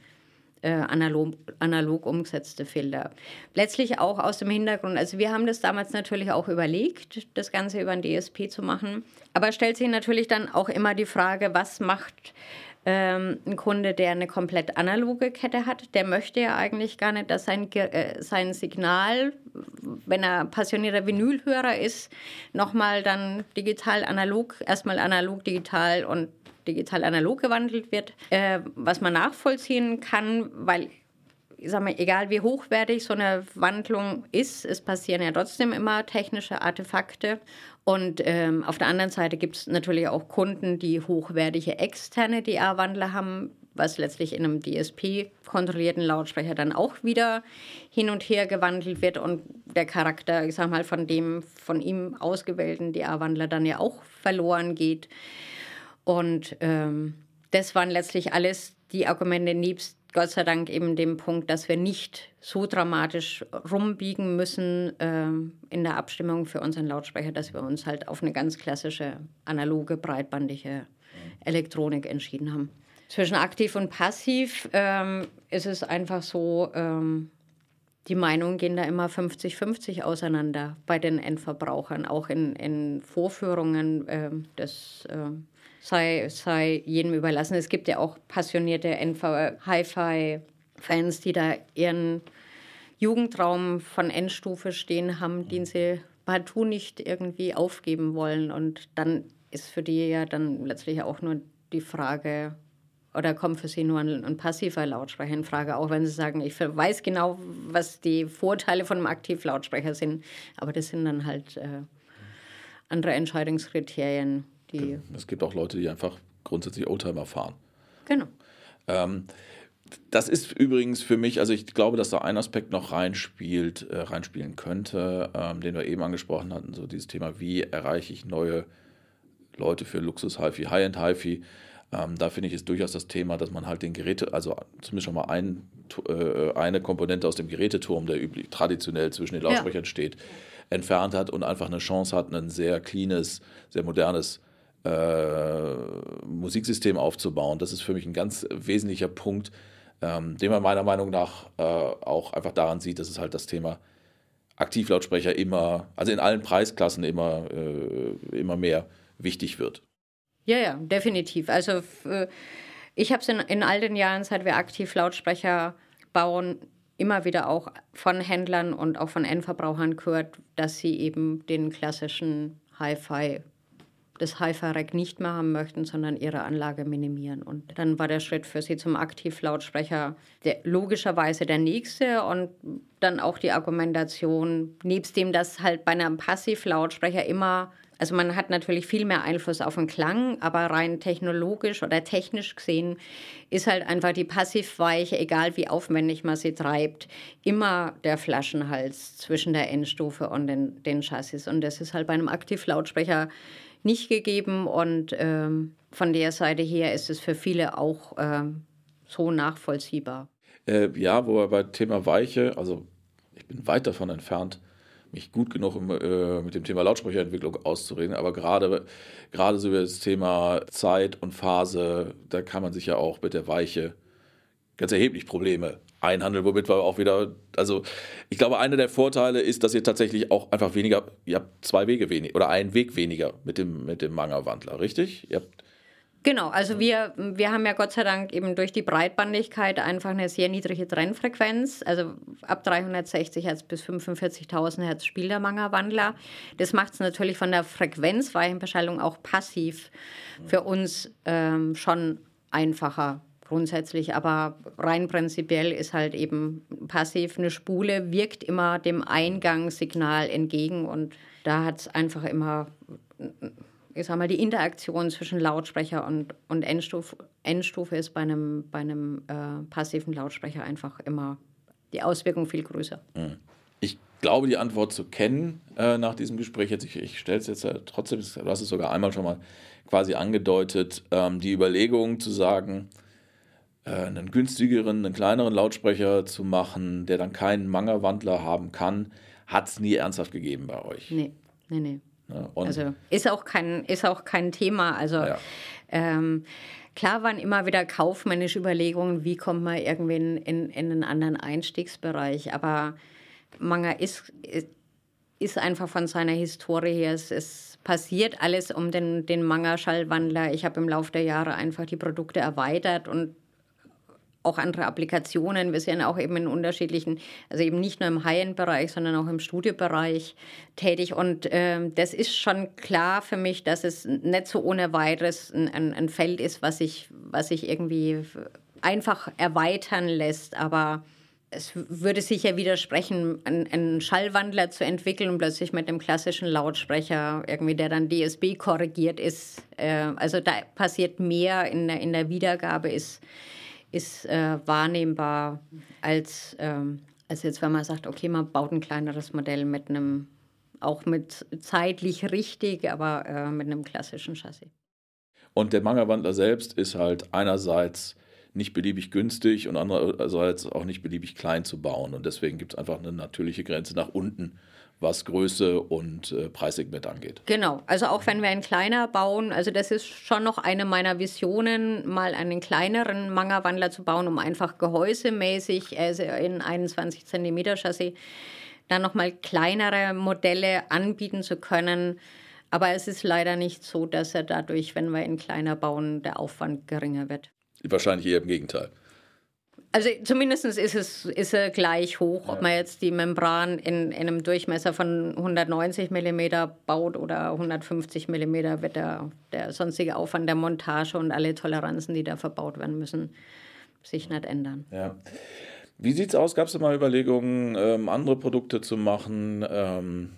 äh, analog, analog umgesetzte Filter. Letztlich auch aus dem Hintergrund, also wir haben das damals natürlich auch überlegt, das Ganze über ein DSP zu machen, aber stellt sich natürlich dann auch immer die Frage, was macht ähm, ein Kunde, der eine komplett analoge Kette hat, der möchte ja eigentlich gar nicht, dass sein, äh, sein Signal, wenn er passionierter Vinylhörer ist, nochmal dann digital analog, erstmal analog digital und digital-analog gewandelt wird, äh, was man nachvollziehen kann, weil ich sag mal, egal wie hochwertig so eine Wandlung ist, es passieren ja trotzdem immer technische Artefakte. Und ähm, auf der anderen Seite gibt es natürlich auch Kunden, die hochwertige externe DA-Wandler haben. was letztlich in einem DSP-kontrollierten Lautsprecher dann auch wieder hin und her gewandelt wird und der Charakter, ich sag mal, von dem von ihm ausgewählten DA-Wandler dann ja auch verloren geht. Und ähm, das waren letztlich alles die Argumente nebst Gott sei Dank eben dem Punkt, dass wir nicht so dramatisch rumbiegen müssen äh, in der Abstimmung für unseren Lautsprecher, dass wir uns halt auf eine ganz klassische, analoge, breitbandige Elektronik entschieden haben. Zwischen aktiv und passiv ähm, ist es einfach so, ähm, die Meinungen gehen da immer 50-50 auseinander bei den Endverbrauchern, auch in, in Vorführungen. Äh, das äh, sei, sei jedem überlassen. Es gibt ja auch passionierte Hi-Fi-Fans, die da ihren Jugendraum von Endstufe stehen haben, den sie partout nicht irgendwie aufgeben wollen. Und dann ist für die ja dann letztlich auch nur die Frage, oder kommt für sie nur ein, ein, passiver Lautsprecher in Frage, auch wenn sie sagen, ich weiß genau, was die Vorteile von einem Aktivlautsprecher sind, aber das sind dann halt äh, andere Entscheidungskriterien. Die es gibt auch Leute, die einfach grundsätzlich Oldtimer fahren. Genau. Ähm, das ist übrigens für mich, also ich glaube, dass da ein Aspekt noch reinspielt, äh, reinspielen könnte, ähm, den wir eben angesprochen hatten, so dieses Thema, wie erreiche ich neue Leute für Luxus-HiFi, High-End HiFi. Ähm, da finde ich es durchaus das Thema, dass man halt den Geräte, also zumindest schon mal ein, äh, eine Komponente aus dem Geräteturm, der üblich traditionell zwischen den Lautsprechern ja. steht, entfernt hat und einfach eine Chance hat, ein sehr cleanes, sehr modernes äh, Musiksystem aufzubauen. Das ist für mich ein ganz wesentlicher Punkt, ähm, den man meiner Meinung nach äh, auch einfach daran sieht, dass es halt das Thema Aktivlautsprecher immer, also in allen Preisklassen immer, äh, immer mehr wichtig wird. Ja, ja, definitiv. Also äh, ich habe es in, in all den Jahren, seit wir aktiv Lautsprecher bauen, immer wieder auch von Händlern und auch von Endverbrauchern gehört, dass sie eben den klassischen Hi-Fi, das Hi-Fi-Rack nicht mehr haben möchten, sondern ihre Anlage minimieren. Und dann war der Schritt für sie zum Aktivlautsprecher der, logischerweise der nächste und dann auch die Argumentation, nebst dem, dass halt bei einem Passivlautsprecher immer also man hat natürlich viel mehr Einfluss auf den Klang, aber rein technologisch oder technisch gesehen ist halt einfach die Passivweiche, egal wie aufwendig man sie treibt, immer der Flaschenhals zwischen der Endstufe und den, den Chassis. Und das ist halt bei einem Aktivlautsprecher nicht gegeben. Und ähm, von der Seite her ist es für viele auch ähm, so nachvollziehbar. Äh, ja, wo wir bei Thema Weiche, also ich bin weit davon entfernt, mich gut genug im, äh, mit dem Thema Lautsprecherentwicklung auszureden, aber gerade, gerade so über das Thema Zeit und Phase, da kann man sich ja auch mit der Weiche ganz erheblich Probleme einhandeln, womit wir auch wieder, also ich glaube, einer der Vorteile ist, dass ihr tatsächlich auch einfach weniger, ihr habt zwei Wege weniger oder einen Weg weniger mit dem, mit dem Manga-Wandler, richtig? Ihr habt Genau, also wir, wir haben ja Gott sei Dank eben durch die Breitbandigkeit einfach eine sehr niedrige Trennfrequenz. Also ab 360 Hertz bis 45.000 Hertz spielt der Manga-Wandler. Das macht es natürlich von der Frequenzweichenbeschallung auch passiv für uns ähm, schon einfacher grundsätzlich, aber rein prinzipiell ist halt eben passiv. Eine Spule wirkt immer dem Eingangssignal entgegen und da hat es einfach immer ich sag mal, die Interaktion zwischen Lautsprecher und, und Endstufe, Endstufe ist bei einem, bei einem äh, passiven Lautsprecher einfach immer die Auswirkung viel größer. Mhm. Ich glaube, die Antwort zu kennen äh, nach diesem Gespräch. Jetzt, ich, ich stelle es jetzt äh, trotzdem, du hast es sogar einmal schon mal quasi angedeutet, ähm, die Überlegung zu sagen, einen günstigeren, einen kleineren Lautsprecher zu machen, der dann keinen Manga-Wandler haben kann, hat es nie ernsthaft gegeben bei euch. Nee, nee, nee. Ja, also ist auch kein, ist auch kein Thema. Also ja. ähm, klar waren immer wieder kaufmännische Überlegungen, wie kommt man irgendwie in, in, in einen anderen Einstiegsbereich. Aber Manga ist, ist einfach von seiner Historie her, es, es passiert alles um den, den Manga-Schallwandler. Ich habe im Laufe der Jahre einfach die Produkte erweitert und auch andere Applikationen. Wir sind auch eben in unterschiedlichen, also eben nicht nur im High-End-Bereich, sondern auch im Studiobereich tätig. Und äh, das ist schon klar für mich, dass es nicht so ohne weiteres ein, ein, ein Feld ist, was sich, was sich irgendwie einfach erweitern lässt. Aber es würde sicher widersprechen, einen, Schallwandler zu entwickeln und plötzlich mit dem klassischen Lautsprecher, irgendwie, der dann DSB korrigiert ist. Äh, also da passiert mehr in der, in der Wiedergabe, ist ist äh, wahrnehmbar als, ähm, als jetzt, wenn man sagt, okay, man baut ein kleineres Modell mit einem, auch mit zeitlich richtig, aber äh, mit einem klassischen Chassis. Und der Manga-Wandler selbst ist halt einerseits nicht beliebig günstig und andererseits auch nicht beliebig klein zu bauen. Und deswegen gibt es einfach eine natürliche Grenze nach unten, was Größe und äh, Preissegment angeht. Genau, also auch wenn wir ein kleiner bauen, also das ist schon noch eine meiner Visionen, mal einen kleineren Manga-Wandler zu bauen, um einfach gehäusemäßig, also in 21 cm Chassis, dann nochmal kleinere Modelle anbieten zu können. Aber es ist leider nicht so, dass er dadurch, wenn wir ihn kleiner bauen, der Aufwand geringer wird. Wahrscheinlich eher im Gegenteil. Also zumindest ist es ist er gleich hoch, ob man jetzt die Membran in, in einem Durchmesser von 190 mm baut oder 150 mm, wird der, der sonstige Aufwand der Montage und alle Toleranzen, die da verbaut werden müssen, sich nicht ändern. Ja. Wie sieht es aus? Gab es mal Überlegungen, ähm, andere Produkte zu machen? Ähm,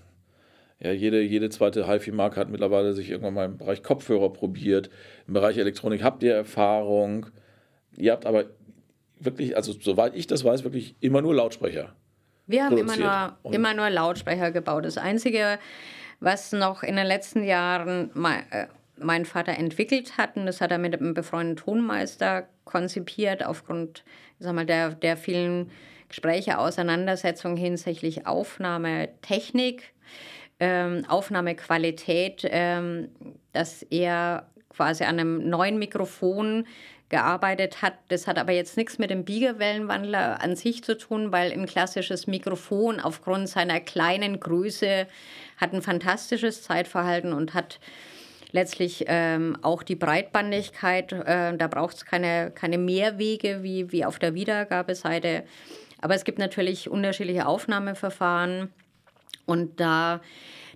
ja, jede, jede zweite HiFi-Marke hat mittlerweile sich irgendwann mal im Bereich Kopfhörer probiert. Im Bereich Elektronik habt ihr Erfahrung. Ihr habt aber wirklich, also soweit ich das weiß, wirklich immer nur Lautsprecher. Wir haben immer nur, immer nur Lautsprecher gebaut. Das Einzige, was noch in den letzten Jahren mein, äh, mein Vater entwickelt hat, und das hat er mit einem befreundeten Tonmeister konzipiert, aufgrund sag mal, der, der vielen Gespräche, Auseinandersetzungen hinsichtlich Aufnahmetechnik, ähm, Aufnahmequalität, ähm, dass er quasi an einem neuen Mikrofon gearbeitet hat. Das hat aber jetzt nichts mit dem Biegerwellenwandler an sich zu tun, weil ein klassisches Mikrofon aufgrund seiner kleinen Größe hat ein fantastisches Zeitverhalten und hat letztlich ähm, auch die Breitbandigkeit. Äh, da braucht es keine, keine Mehrwege wie, wie auf der Wiedergabeseite. Aber es gibt natürlich unterschiedliche Aufnahmeverfahren und da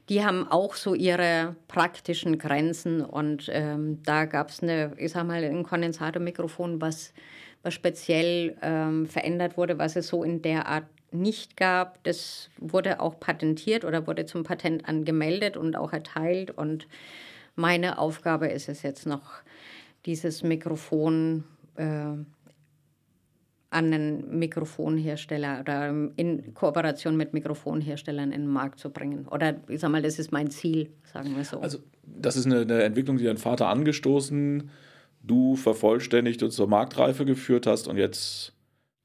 die haben auch so ihre praktischen Grenzen. Und ähm, da gab es eine, ich sag mal, ein Kondensatormikrofon, was, was speziell ähm, verändert wurde, was es so in der Art nicht gab. Das wurde auch patentiert oder wurde zum Patent angemeldet und auch erteilt. Und meine Aufgabe ist es jetzt noch, dieses Mikrofon äh, an einen Mikrofonhersteller oder in Kooperation mit Mikrofonherstellern in den Markt zu bringen. Oder ich sag mal, das ist mein Ziel, sagen wir so. Also, das ist eine, eine Entwicklung, die dein Vater angestoßen, du vervollständigt und zur Marktreife geführt hast und jetzt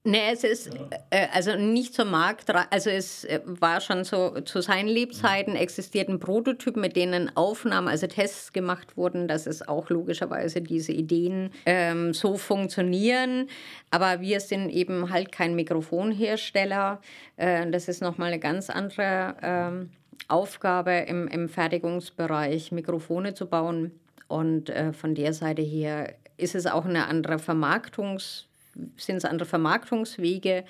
Nee, es ist äh, also nicht zur Markt, also es äh, war schon so, zu seinen Lebzeiten existierten Prototypen, mit denen Aufnahmen, also Tests gemacht wurden, dass es auch logischerweise diese Ideen ähm, so funktionieren. Aber wir sind eben halt kein Mikrofonhersteller. Äh, das ist nochmal eine ganz andere ähm, Aufgabe im, im Fertigungsbereich, Mikrofone zu bauen. Und äh, von der Seite her ist es auch eine andere Vermarktungs- sind es andere Vermarktungswege.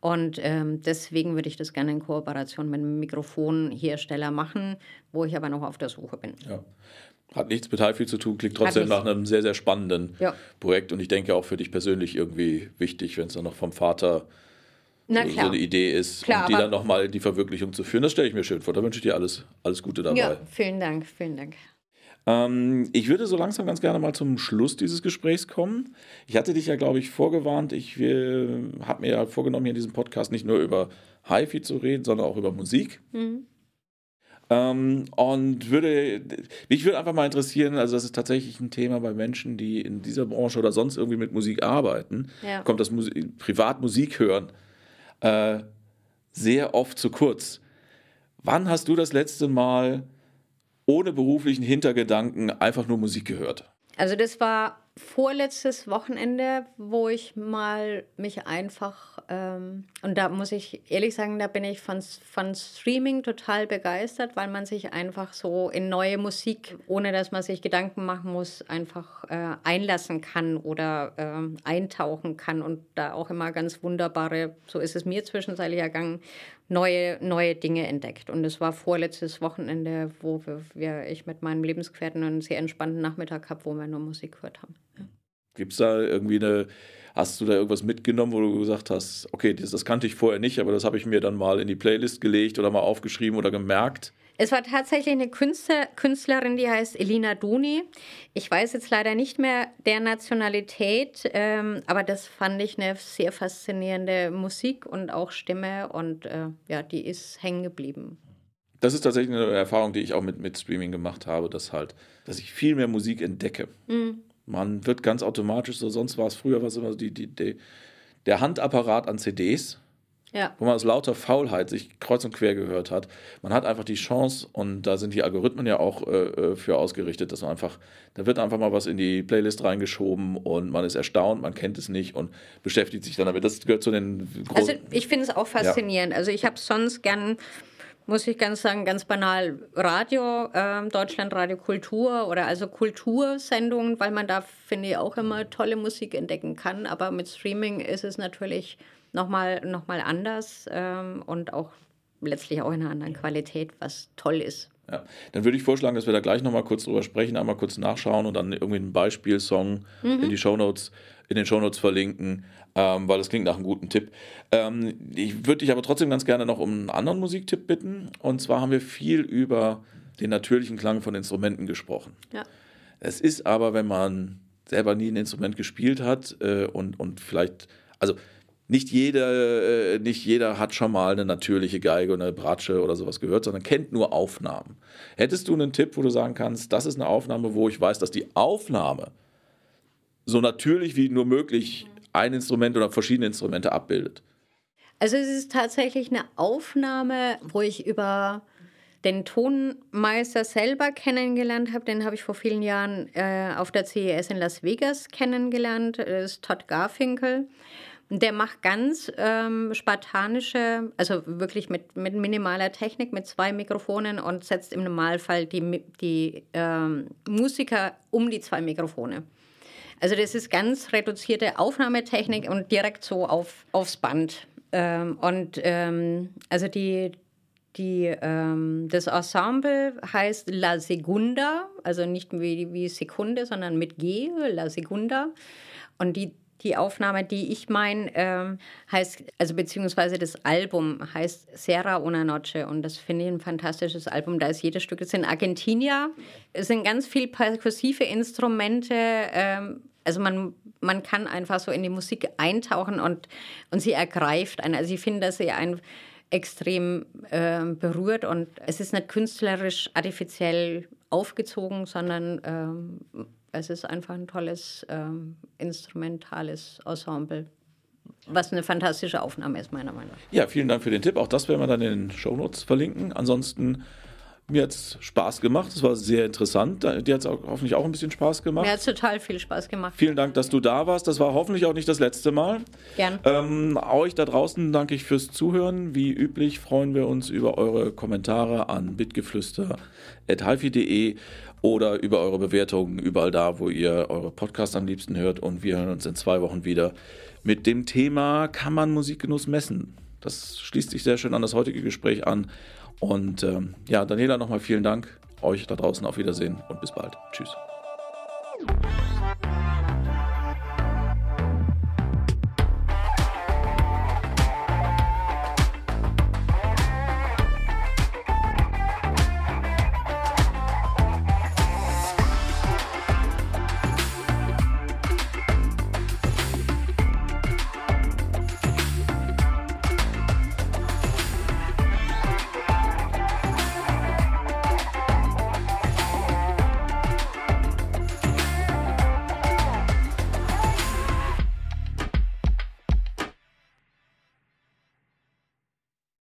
Und ähm, deswegen würde ich das gerne in Kooperation mit einem Mikrofonhersteller machen, wo ich aber noch auf der Suche bin. Ja. Hat nichts mit HiFi zu tun, klingt trotzdem nach einem sehr, sehr spannenden ja. Projekt und ich denke auch für dich persönlich irgendwie wichtig, wenn es dann noch vom Vater so, so, eine Idee ist, klar, und die dann nochmal in die Verwirklichung zu führen. Das stelle ich mir schön vor. Da wünsche ich dir alles, alles Gute dabei. Ja, vielen Dank, vielen Dank. Ähm, ich würde so langsam ganz gerne mal zum Schluss dieses Gesprächs kommen. Ich hatte dich ja, glaube ich, vorgewarnt. Ich äh, habe mir ja vorgenommen, hier in diesem Podcast nicht nur über HiFi zu reden, sondern auch über Musik. Mhm. Ähm, und würde, mich würde einfach mal interessieren, also das ist tatsächlich ein Thema bei Menschen, die in dieser Branche oder sonst irgendwie mit Musik arbeiten, ja. kommt das Musik, Privatmusik hören äh, sehr oft zu kurz. Wann hast du das letzte Mal ohne beruflichen Hintergedanken einfach nur Musik gehört? Also das war vorletztes Wochenende, wo ich mal mich einfach, ähm, und da muss ich ehrlich sagen, da bin ich von, von Streaming total begeistert, weil man sich einfach so in neue Musik, ohne dass man sich Gedanken machen muss, einfach äh, einlassen kann oder äh, eintauchen kann und da auch immer ganz wunderbare, so ist es mir zwischenzeitlich ergangen, neue, neue Dinge entdeckt. Und es war vorletztes Wochenende, wo wir, ich mit meinem Lebensgefährten einen sehr entspannten Nachmittag habe, wo wir nur Musik gehört haben. Gibt es da irgendwie eine, hast du da irgendwas mitgenommen, wo du gesagt hast, okay, das, das kannte ich vorher nicht, aber das habe ich mir dann mal in die Playlist gelegt oder mal aufgeschrieben oder gemerkt? Es war tatsächlich eine Künstler, Künstlerin, die heißt Elina Duni. Ich weiß jetzt leider nicht mehr der Nationalität, ähm, aber das fand ich eine sehr faszinierende Musik und auch Stimme und äh, ja, die ist hängen geblieben. Das ist tatsächlich eine Erfahrung, die ich auch mit, mit Streaming gemacht habe, dass halt, dass ich viel mehr Musik entdecke. Mhm. Man wird ganz automatisch so, sonst war es früher was immer die, die, die, der Handapparat an CDs ja. wo man aus lauter Faulheit sich kreuz und quer gehört hat. Man hat einfach die Chance, und da sind die Algorithmen ja auch äh, äh, für ausgerichtet, dass man einfach, da wird einfach mal was in die Playlist reingeschoben und man ist erstaunt, man kennt es nicht und beschäftigt sich dann damit. Das gehört zu den großen. Also ich finde es auch faszinierend. Ja. Also ich habe sonst gern muss ich ganz sagen, ganz banal Radio, äh, Deutschlandradio Kultur oder also Kultursendungen, weil man da, finde ich, auch immer tolle Musik entdecken kann. Aber mit Streaming ist es natürlich nochmal noch mal anders ähm, und auch letztlich auch in einer anderen Qualität, was toll ist. Ja, dann würde ich vorschlagen, dass wir da gleich nochmal kurz drüber sprechen, einmal kurz nachschauen und dann irgendwie einen Beispielsong mhm. in die Shownotes, in den Shownotes verlinken, ähm, weil das klingt nach einem guten Tipp. Ähm, ich würde dich aber trotzdem ganz gerne noch um einen anderen Musiktipp bitten. Und zwar haben wir viel über den natürlichen Klang von Instrumenten gesprochen. Ja. Es ist aber, wenn man selber nie ein Instrument gespielt hat äh, und, und vielleicht, also nicht jeder, äh, nicht jeder hat schon mal eine natürliche Geige oder eine Bratsche oder sowas gehört, sondern kennt nur Aufnahmen. Hättest du einen Tipp, wo du sagen kannst, das ist eine Aufnahme, wo ich weiß, dass die Aufnahme so natürlich wie nur möglich ein Instrument oder verschiedene Instrumente abbildet? Also es ist tatsächlich eine Aufnahme, wo ich über den Tonmeister selber kennengelernt habe. Den habe ich vor vielen Jahren äh, auf der CES in Las Vegas kennengelernt. Das ist Todd Garfinkel. Der macht ganz ähm, spartanische, also wirklich mit, mit minimaler Technik, mit zwei Mikrofonen und setzt im Normalfall die, die ähm, Musiker um die zwei Mikrofone. Also das ist ganz reduzierte Aufnahmetechnik und direkt so auf, aufs Band. Ähm, und ähm, also die, die, ähm, das Ensemble heißt La Segunda, also nicht wie, wie Sekunde, sondern mit G, La Segunda. Und die die Aufnahme, die ich meine, ähm, heißt, also beziehungsweise das Album heißt Serra una Noche und das finde ich ein fantastisches Album. Da ist jedes Stück, es sind Argentinier, es sind ganz viele perkussive Instrumente, ähm, also man, man kann einfach so in die Musik eintauchen und, und sie ergreift einen. Also ich finde, dass sie einen extrem äh, berührt und es ist nicht künstlerisch artifiziell aufgezogen, sondern ähm, es ist einfach ein tolles ähm, instrumentales Ensemble. Was eine fantastische Aufnahme ist, meiner Meinung nach. Ja, vielen Dank für den Tipp. Auch das werden wir dann in den Shownotes verlinken. Ansonsten mir hat es Spaß gemacht. Es war sehr interessant. Dir hat es hoffentlich auch ein bisschen Spaß gemacht. Mir hat es total viel Spaß gemacht. Vielen Dank, dass du da warst. Das war hoffentlich auch nicht das letzte Mal. Gern. Ähm, euch da draußen danke ich fürs Zuhören. Wie üblich freuen wir uns über eure Kommentare an bitgeflüster.halfi.de oder über eure Bewertungen überall da, wo ihr eure Podcasts am liebsten hört. Und wir hören uns in zwei Wochen wieder mit dem Thema, kann man Musikgenuss messen? Das schließt sich sehr schön an das heutige Gespräch an. Und ähm, ja, Daniela, nochmal vielen Dank. Euch da draußen auf Wiedersehen und bis bald. Tschüss.